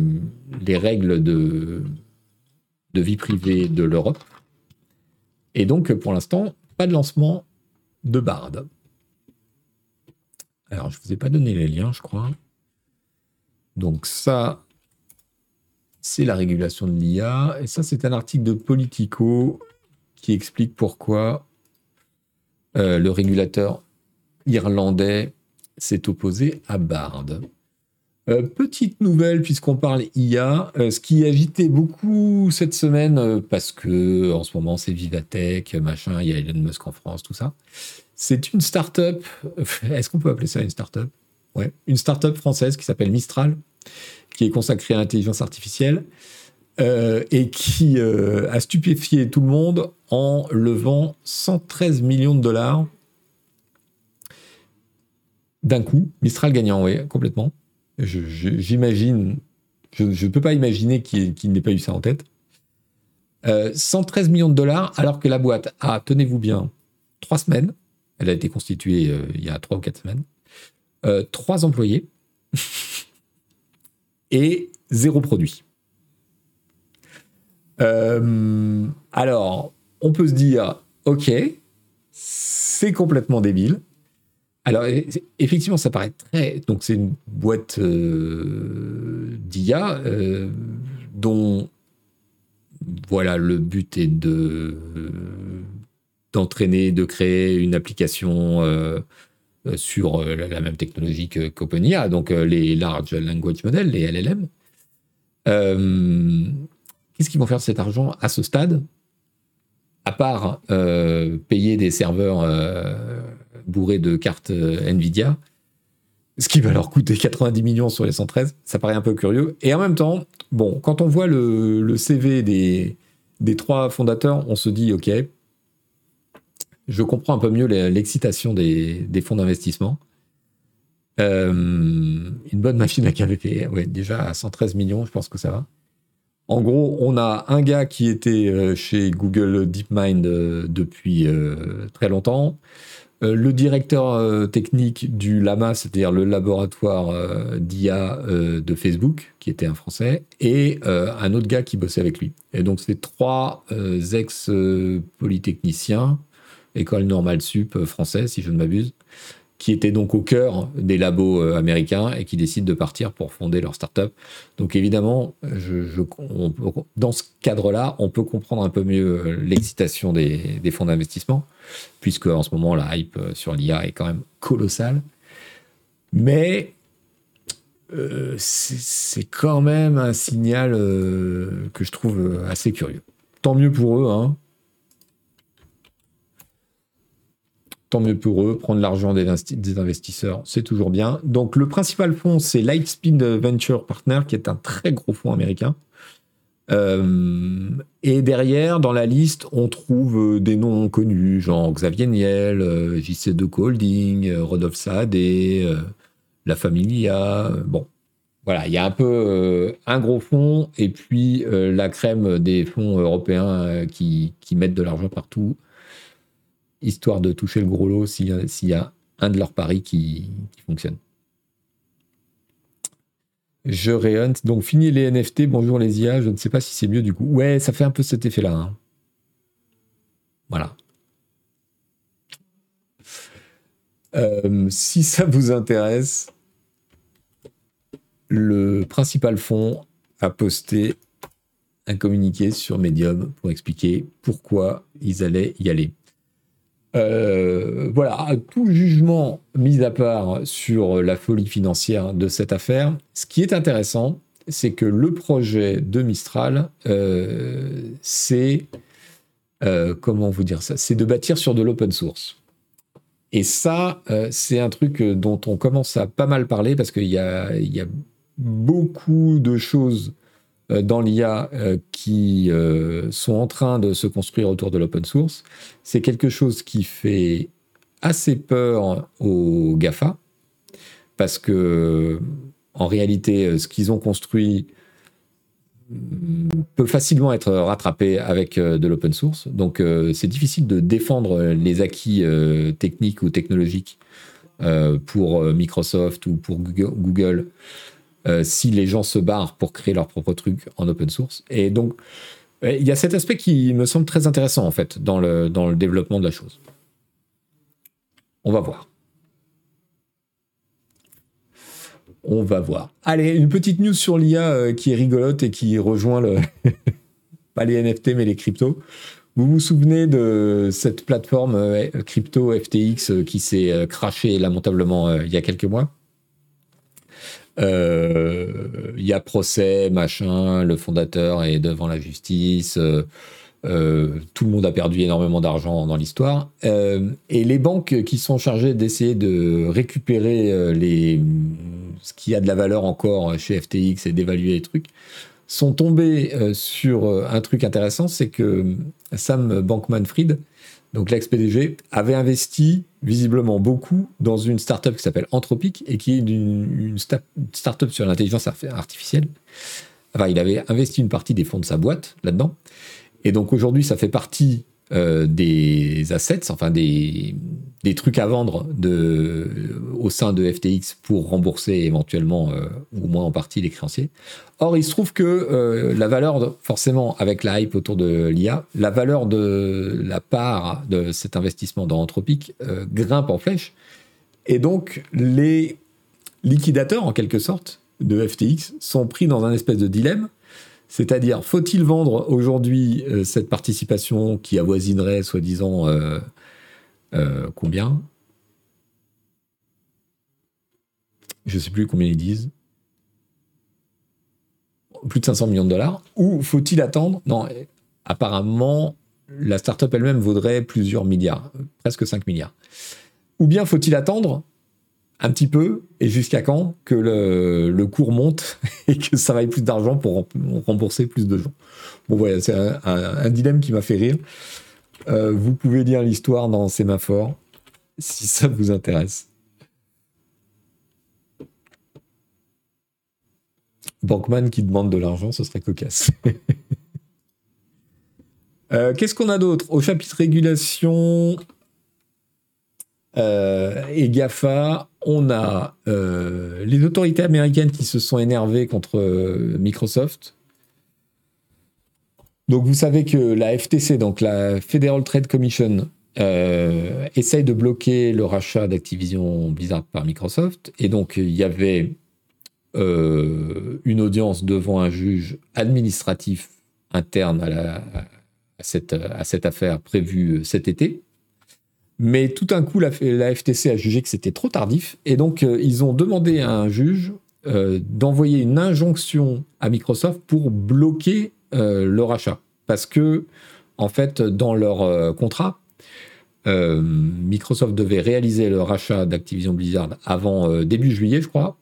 les, règles de, de vie privée de l'Europe. Et donc, pour l'instant, pas de lancement de Bard. Alors, je ne vous ai pas donné les liens, je crois. Donc ça, c'est la régulation de l'IA. Et ça, c'est un article de Politico qui explique pourquoi euh, le régulateur irlandais s'est opposé à Bard. Euh, petite nouvelle, puisqu'on parle IA, euh, ce qui agitait beaucoup cette semaine, parce que en ce moment c'est Vivatech, machin, il y a Elon Musk en France, tout ça. C'est une start-up, est-ce qu'on peut appeler ça une start-up? Ouais, une start-up française qui s'appelle Mistral, qui est consacré à l'intelligence artificielle, euh, et qui euh, a stupéfié tout le monde en levant 113 millions de dollars d'un coup. Mistral gagnant, oui, complètement. J'imagine, je ne peux pas imaginer qu'il n'ait pas eu ça en tête. 113 euh, millions de dollars, alors que la boîte a, tenez-vous bien, trois semaines. Elle a été constituée il y a trois ou quatre semaines. trois employés. et zéro produit. Euh, alors, on peut se dire, ok, c'est complètement débile. Alors, effectivement, ça paraît très. Donc, c'est une boîte euh, d'IA euh, dont, voilà, le but est de d'entraîner, de créer une application sur euh, la même technologie qu'OpenIA, donc euh, les Large Language Models, les LLM. Qu'est-ce qu'ils vont faire de cet argent à ce stade À part payer des serveurs bourrés de cartes Nvidia, ce qui va leur coûter 90 millions sur les 113, ça paraît un peu curieux. Et en même temps, bon, quand on voit le, CV des, des trois fondateurs, on se dit, OK, je comprends un peu mieux l'excitation des, fonds d'investissement. Euh, une bonne machine à ouais, déjà à 113 millions, je pense que ça va. En gros, on a un gars qui était euh, chez Google DeepMind euh, depuis très longtemps, le directeur technique du LAMA, c'est-à-dire le laboratoire d'IA de Facebook, qui était un Français, et un autre gars qui bossait avec lui. Et donc, c'est trois ex-polytechniciens école normale sup euh, française, si je ne m'abuse, qui était donc au cœur des labos euh, américains et qui décident de partir pour fonder leur start-up. Donc évidemment, dans ce cadre-là, on peut comprendre un peu mieux euh, l'excitation des, fonds d'investissement, puisque en ce moment, la hype sur l'IA est quand même colossale. Mais c'est quand même un signal que je trouve assez curieux. Tant mieux pour eux, hein, tant mieux pour eux. Prendre l'argent des, investisseurs, c'est toujours bien. Donc, le principal fonds, c'est Lightspeed Venture Partner, qui est un très gros fonds américain. Euh, et derrière, dans la liste, on trouve euh, des noms connus, genre Xavier Niel, euh, JC2 Holding, Rodolphe Saadé, La Familia. Bon, voilà, il y a un peu un gros fonds et puis la crème des fonds européens qui, qui, mettent de l'argent partout, histoire de toucher le gros lot s'il y, a un de leurs paris qui, fonctionne. Je réhunt. Donc, fini les NFT. Bonjour les IA. Je ne sais pas si c'est mieux du coup. Ouais, ça fait un peu cet effet-là. Hein. Voilà. Euh, si ça vous intéresse, le principal fonds a posté un communiqué sur Medium pour expliquer pourquoi ils allaient y aller. Euh, voilà, tout jugement mis à part sur la folie financière de cette affaire, ce qui est intéressant, c'est que le projet de Mistral, euh, c'est euh, comment vous dire ça C'est de bâtir sur de l'open source. Et ça, c'est un truc dont on commence à pas mal parler parce qu'il y, a, beaucoup de choses dans l'IA euh, qui euh, sont en train de se construire autour de l'open source. C'est quelque chose qui fait assez peur aux GAFA, parce que en réalité, ce qu'ils ont construit mm, peut facilement être rattrapé avec de l'open source. Donc c'est difficile de défendre les acquis techniques ou technologiques pour Microsoft ou pour Google euh, si les gens se barrent pour créer leur propre truc en open source. Et donc, il y a cet aspect qui me semble très intéressant, en fait, dans le, dans le développement de la chose. On va voir. On va voir. Allez, une petite news sur l'IA euh, qui est rigolote et qui rejoint le. pas les NFT, mais les cryptos. Vous vous souvenez de cette plateforme euh, crypto FTX qui s'est crashée lamentablement il y a quelques mois? Il euh, y a procès, machin, le fondateur est devant la justice. Euh, euh, tout le monde a perdu énormément d'argent dans l'histoire. et les banques qui sont chargées d'essayer de récupérer les, ce qui a de la valeur encore chez FTX et d'évaluer les trucs, sont tombées sur un truc intéressant, c'est que Sam Bankman-Fried, donc l'ex-PDG, avait investi visiblement beaucoup dans une startup qui s'appelle Anthropic et qui est une, startup sur l'intelligence artificielle. Enfin, il avait investi une partie des fonds de sa boîte là-dedans. Et donc aujourd'hui, ça fait partie euh, des assets, enfin des, des, trucs à vendre de, au sein de FTX pour rembourser éventuellement, euh, au moins en partie, les créanciers. Or, il se trouve que euh, la valeur, forcément, avec la hype autour de l'IA, la valeur de la part de cet investissement dans Anthropic grimpe en flèche. Et donc, les liquidateurs, en quelque sorte, de FTX sont pris dans un espèce de dilemme c'est-à-dire, faut-il vendre aujourd'hui euh, cette participation qui avoisinerait, soi-disant, euh, euh, combien? Je ne sais plus combien ils disent. Plus de 500 millions de dollars. Ou faut-il attendre? Non, apparemment, la startup elle-même vaudrait plusieurs milliards, presque 5 milliards. Ou bien faut-il attendre un petit peu et jusqu'à quand que le, cours monte et que ça vaille plus d'argent pour rembourser plus de gens. Bon voilà, c'est un, dilemme qui m'a fait rire. Euh, vous pouvez lire l'histoire dans Sémaphore si ça vous intéresse. Bankman qui demande de l'argent, ce serait cocasse. Euh, qu'est-ce qu'on a d'autre? Au chapitre régulation, euh, et GAFA, on a euh, les autorités américaines qui se sont énervées contre euh, Microsoft. Donc vous savez que la FTC, donc la Federal Trade Commission, essaye de bloquer le rachat d'Activision Blizzard par Microsoft. Et donc il y avait une audience devant un juge administratif interne à cette affaire prévue cet été. Mais tout d'un coup, la, FTC a jugé que c'était trop tardif. Et donc, euh, ils ont demandé à un juge euh, d'envoyer une injonction à Microsoft pour bloquer euh, le rachat. Parce que, en fait, dans leur contrat, Microsoft devait réaliser le rachat d'Activision Blizzard avant début juillet, je crois.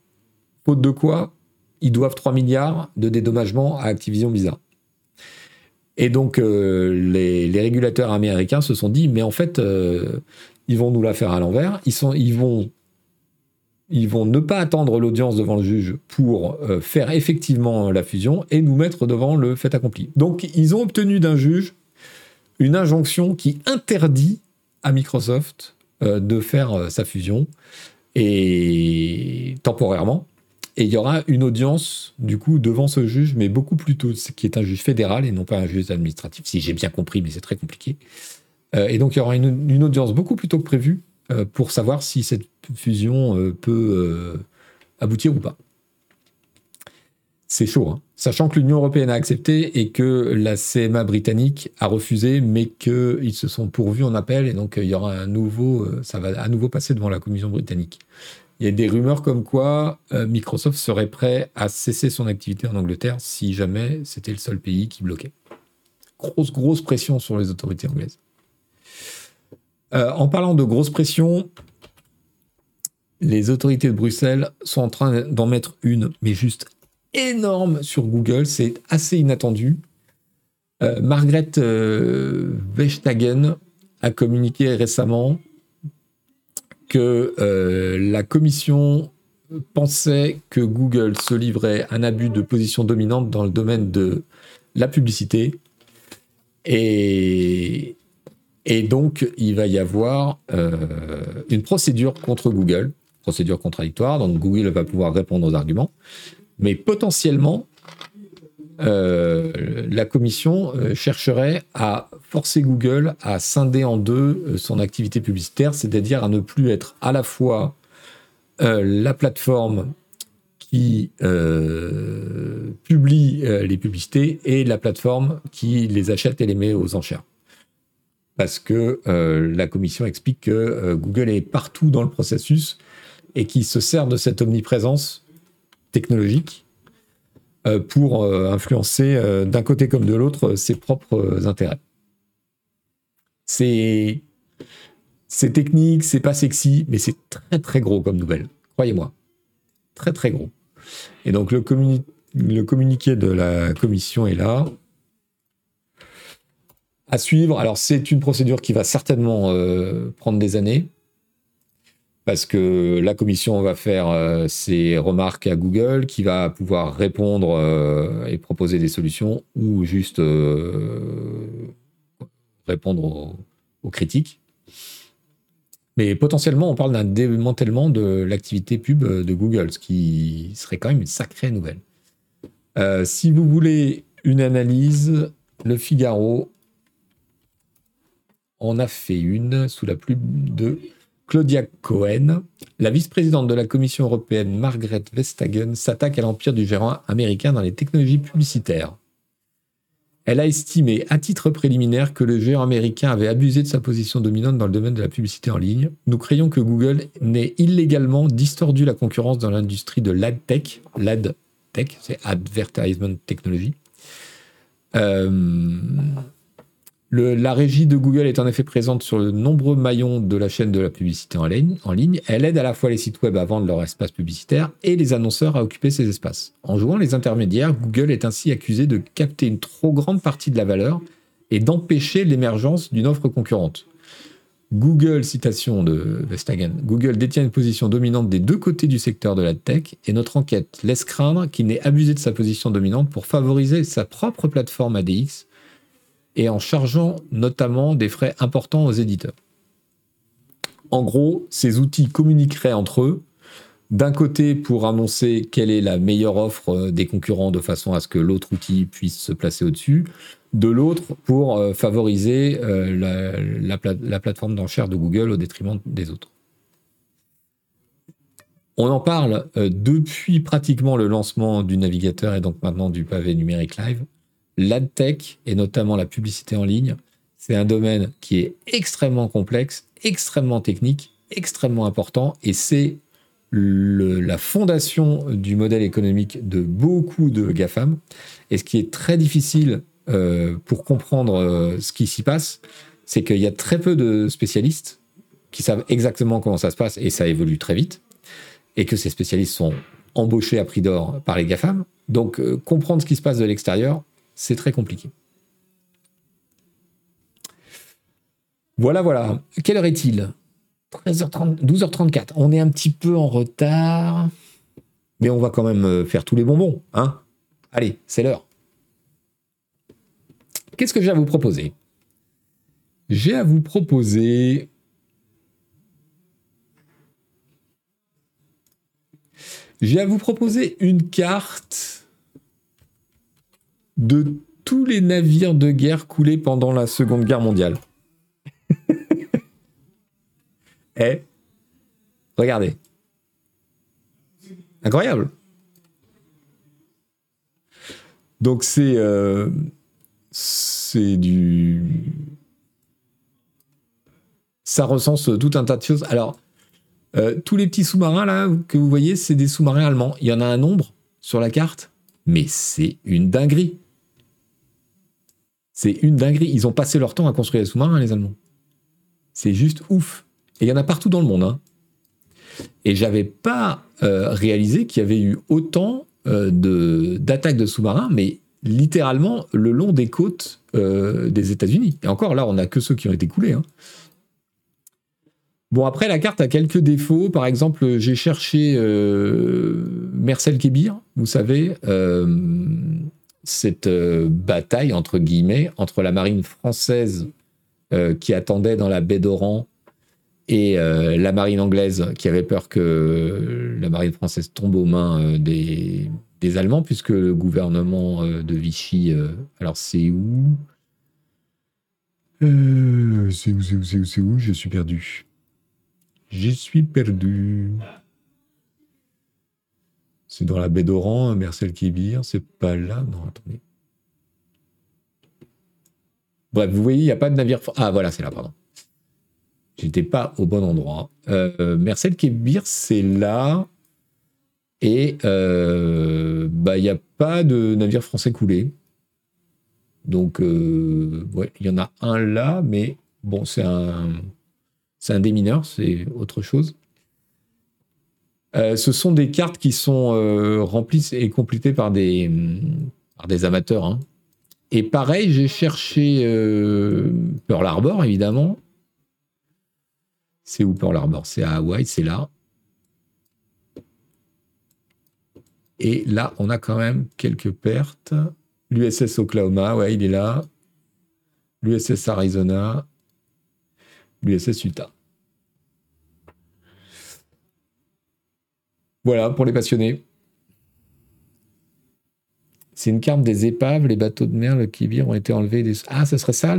Faute de quoi, ils doivent 3 milliards de dédommagement à Activision Blizzard. Et donc, les, régulateurs américains se sont dit, mais en fait, ils vont nous la faire à l'envers. Ils, vont ne pas attendre l'audience devant le juge pour euh, faire effectivement la fusion et nous mettre devant le fait accompli. Donc ils ont obtenu d'un juge une injonction qui interdit à Microsoft euh, de faire euh, sa fusion et temporairement. Et il y aura une audience du coup devant ce juge, mais beaucoup plus tôt, qui est un juge fédéral et non pas un juge administratif, si j'ai bien compris, mais c'est très compliqué. et donc il y aura une, audience beaucoup plus tôt que prévu euh, pour savoir si cette fusion euh, peut euh, aboutir ou pas. C'est chaud, hein. sachant que l'Union européenne a accepté et que la CMA britannique a refusé, mais qu'ils se sont pourvus en appel et donc il y aura un nouveau, ça va à nouveau passer devant la Commission britannique. Il y a des rumeurs comme quoi Microsoft serait prêt à cesser son activité en Angleterre si jamais c'était le seul pays qui bloquait. Grosse, grosse pression sur les autorités anglaises. Euh, en parlant de grosse pression, les autorités de Bruxelles sont en train d'en mettre une, mais juste énorme sur Google. C'est assez inattendu. Euh, Margaret euh, Vestagen a communiqué récemment que la commission pensait que Google se livrait un abus de position dominante dans le domaine de la publicité. Et, et donc, il va y avoir euh, une procédure contre Google, procédure contradictoire. Donc, Google va pouvoir répondre aux arguments. Mais potentiellement, euh, la commission euh, chercherait à forcer Google à scinder en deux son activité publicitaire, c'est-à-dire à ne plus être à la fois la plateforme qui publie les publicités et la plateforme qui les achète et les met aux enchères. Parce que euh, la commission explique que euh, Google est partout dans le processus et qu'il se sert de cette omniprésence technologique euh, pour influencer d'un côté comme de l'autre ses propres intérêts. C'est technique, c'est pas sexy, mais c'est très très gros comme nouvelle, croyez-moi. Très très gros. Et donc le, communiqué de la commission est là à suivre. Alors, c'est une procédure qui va certainement euh, prendre des années parce que la commission va faire euh, ses remarques à Google, qui va pouvoir répondre euh, et proposer des solutions ou juste répondre aux, critiques. Mais potentiellement, on parle d'un démantèlement de l'activité pub de Google, ce qui serait quand même une sacrée nouvelle. si vous voulez une analyse, Le Figaro on a fait une sous la plume de Claudia Cohen. La vice-présidente de la Commission européenne, Margaret Vestagen, s'attaque à l'empire du gérant américain dans les technologies publicitaires. Elle a estimé à titre préliminaire que le géant américain avait abusé de sa position dominante dans le domaine de la publicité en ligne. Nous croyons que Google n'ait illégalement distordu la concurrence dans l'industrie de l'AdTech. L'AdTech, c'est Advertisement Technology. Euh, la régie de Google est en effet présente sur de nombreux maillons de la chaîne de la publicité en ligne. Elle aide à la fois les sites web à vendre leur espace publicitaire et les annonceurs à occuper ces espaces. En jouant les intermédiaires, Google est ainsi accusé de capter une trop grande partie de la valeur et d'empêcher l'émergence d'une offre concurrente. Google, citation de Vestagen, Google détient une position dominante des deux côtés du secteur de la tech et notre enquête laisse craindre qu'il n'ait abusé de sa position dominante pour favoriser sa propre plateforme ADX et en chargeant notamment des frais importants aux éditeurs. En gros, ces outils communiqueraient entre eux, d'un côté pour annoncer quelle est la meilleure offre euh, des concurrents de façon à ce que l'autre outil puisse se placer au-dessus, de l'autre pour euh, favoriser euh, la, plateforme d'enchères de Google au détriment des autres. On en parle depuis pratiquement le lancement du navigateur et donc maintenant du pavé numérique live l'adtech et notamment la publicité en ligne, c'est un domaine qui est extrêmement complexe, extrêmement technique, extrêmement important et c'est la fondation du modèle économique de beaucoup de GAFAM. Et ce qui est très difficile euh, pour comprendre euh, ce qui s'y passe, c'est qu'il y a très peu de spécialistes qui savent exactement comment ça se passe et ça évolue très vite, et que ces spécialistes sont embauchés à prix d'or par les GAFAM. Donc euh, comprendre ce qui se passe de l'extérieur, c'est très compliqué. Voilà, voilà. Quelle heure est-il? 13h30, 12h34. On est un petit peu en retard, mais on va quand même euh, faire tous les bonbons, hein? Allez, c'est l'heure. Qu'est-ce que j'ai à vous proposer? J'ai à vous proposer J'ai à vous proposer une carte de tous les navires de guerre coulés pendant la Seconde Guerre mondiale. Eh, regardez. Incroyable. Donc c'est euh, c'est du ça recense tout un tas de choses. Alors euh, tous les petits sous-marins là que vous voyez, c'est des sous-marins allemands. Il y en a un nombre sur la carte, mais c'est une dinguerie. C'est une dinguerie. Ils ont passé leur temps à construire des sous-marins, les Allemands. C'est juste ouf. Et il y en a partout dans le monde. Hein. Et j'avais pas euh, réalisé qu'il y avait eu autant euh, d'attaques de, sous-marins, mais littéralement le long des côtes des États-Unis. Et encore là, on n'a que ceux qui ont été coulés. Hein. Bon, après, la carte a quelques défauts. Par exemple, j'ai cherché euh, Mercel Kébir, vous savez, euh, cette euh, bataille, entre guillemets, entre la marine française qui attendait dans la baie d'Oran et la marine anglaise qui avait peur que la marine française tombe aux mains des, des, Allemands, puisque le gouvernement de Vichy, alors c'est où? C'est où, c'est où, c'est où, c'est où? Je suis perdu. J'y suis perdu. C'est dans la baie d'Oran, Marcel Kébir, c'est pas là. Non, attendez. Bref, vous voyez, il n'y a pas de navire. Ah, voilà, c'est là, pardon. J'étais pas au bon endroit. Euh, Marcel Kébir, c'est là. Et euh, bah, il n'y a pas de navire français coulé. Donc, euh, il y en a un là, mais bon, c'est un c'est un démineur, c'est autre chose. Euh, ce sont des cartes qui sont euh, remplies et complétées par des, amateurs. Hein. Et pareil, j'ai cherché euh, Pearl Harbor, évidemment. C'est où Pearl Harbor? C'est à Hawaï, c'est là. Et là, on a quand même quelques pertes. L'USS Oklahoma, ouais, il est là. L'USS Arizona. L'USS Utah. Voilà, pour les passionnés. C'est une carte des épaves, les bateaux de mer, le kibir ont été enlevés. Ah, ce serait ça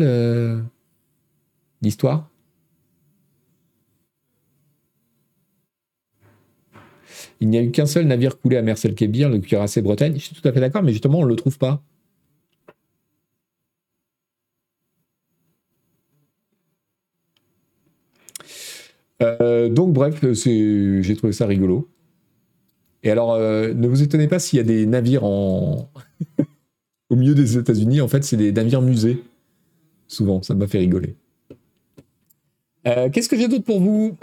l'histoire? Il n'y a eu qu'un seul navire coulé à Mercel Kébir, le cuirassé Bretagne. Je suis tout à fait d'accord, mais justement, on ne le trouve pas. Euh, donc, bref, j'ai trouvé ça rigolo. Et alors, euh, ne vous étonnez pas s'il y a des navires en... au milieu des États-Unis. En fait, c'est des navires musées. Souvent, ça m'a fait rigoler. Euh, qu'est-ce que j'ai d'autre pour vous?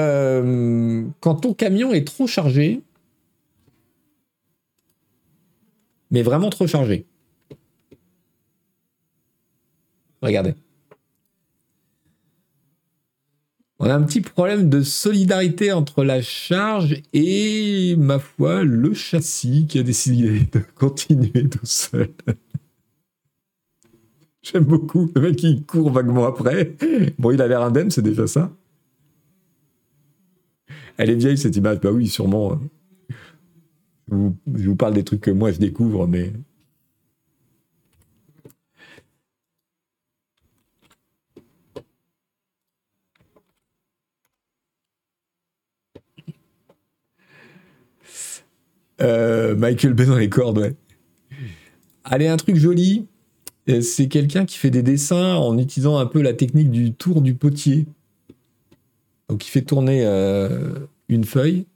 Euh, Quand ton camion est trop chargé, mais vraiment trop chargé. Regardez. On a un petit problème de solidarité entre la charge et, ma foi, le châssis qui a décidé de continuer tout seul. J'aime beaucoup. Le mec, il court vaguement après. Bon, il a l'air indemne, c'est déjà ça. Elle est vieille, cette image. Bah oui, sûrement. je vous parle des trucs que moi, je découvre, mais Euh, Michael Bay dans les cordes, ouais. Allez, un truc joli. Euh, c'est quelqu'un qui fait des dessins en utilisant un peu la technique du tour du potier. Donc, il fait tourner euh, une feuille.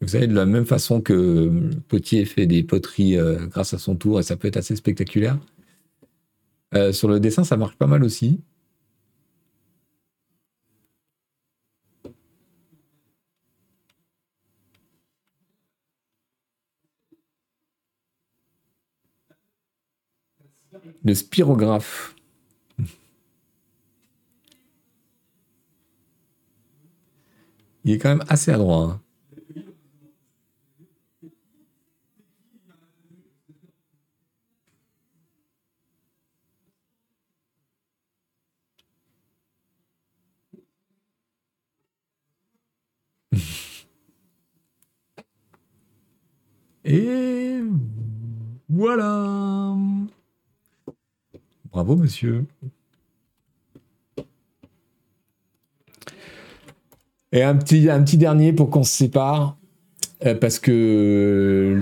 Vous savez, de la même façon que Potier fait des poteries grâce à son tour, et ça peut être assez spectaculaire. Sur le dessin, ça marche pas mal aussi. Le spirographe. Il est quand même assez adroit. Hein. Et voilà. Bravo, monsieur. Et un petit, dernier pour qu'on se sépare, euh, parce que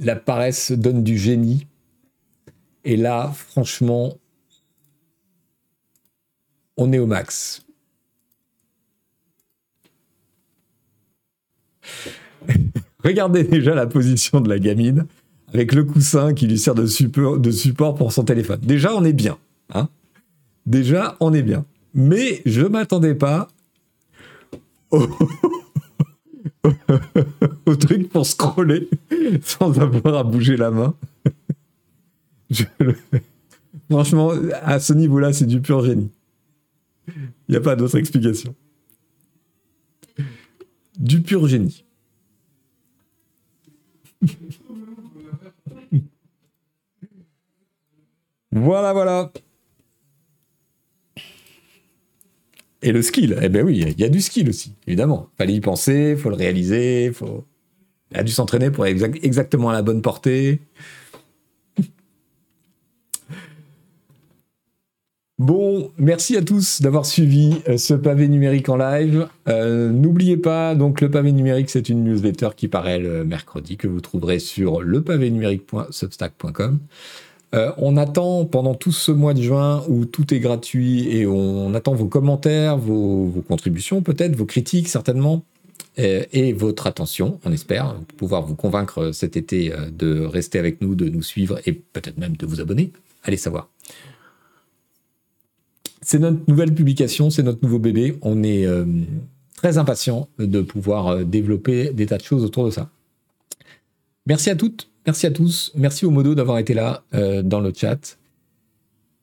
la paresse donne du génie. Et là, franchement, on est au max. Regardez déjà la position de la gamine avec le coussin qui lui sert de support, pour son téléphone. Déjà, on est bien. Hein déjà, on est bien. Mais je m'attendais pas au... truc pour scroller sans avoir à bouger la main. Franchement, à ce niveau-là, c'est du pur génie. Il n'y a pas d'autre explication. Du pur génie. Voilà, voilà. Et le skill, eh ben oui, il y a du skill aussi, évidemment. Fallait y penser, faut le réaliser, faut. Il a dû s'entraîner pour être exactement à la bonne portée. Bon, merci à tous d'avoir suivi euh, ce pavé numérique en live. Euh, n'oubliez pas, donc le pavé numérique, c'est une newsletter qui paraît le mercredi que vous trouverez sur lepavénumérique.substack.com. Euh, on attend pendant tout ce mois de juin où tout est gratuit et on, attend vos commentaires, vos, contributions peut-être, vos critiques certainement, et, votre attention, on espère, pouvoir vous convaincre cet été de rester avec nous, de nous suivre et peut-être même de vous abonner. Allez savoir. C'est notre nouvelle publication, c'est notre nouveau bébé. On est euh, très impatient de pouvoir euh, développer des tas de choses autour de ça. Merci à toutes, merci à tous, merci au modo d'avoir été là euh, dans le chat.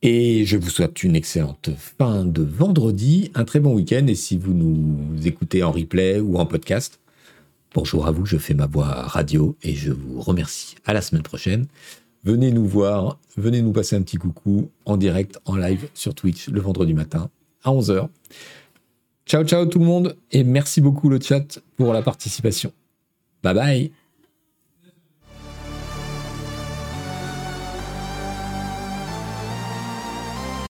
Et je vous souhaite une excellente fin de vendredi, un très bon week-end. Et si vous nous écoutez en replay ou en podcast, bonjour à vous, je fais ma voix radio et je vous remercie. À la semaine prochaine venez nous voir, venez nous passer un petit coucou en direct, en live sur Twitch le vendredi matin à 11h. Ciao ciao tout le monde et merci beaucoup le chat pour la participation. Bye bye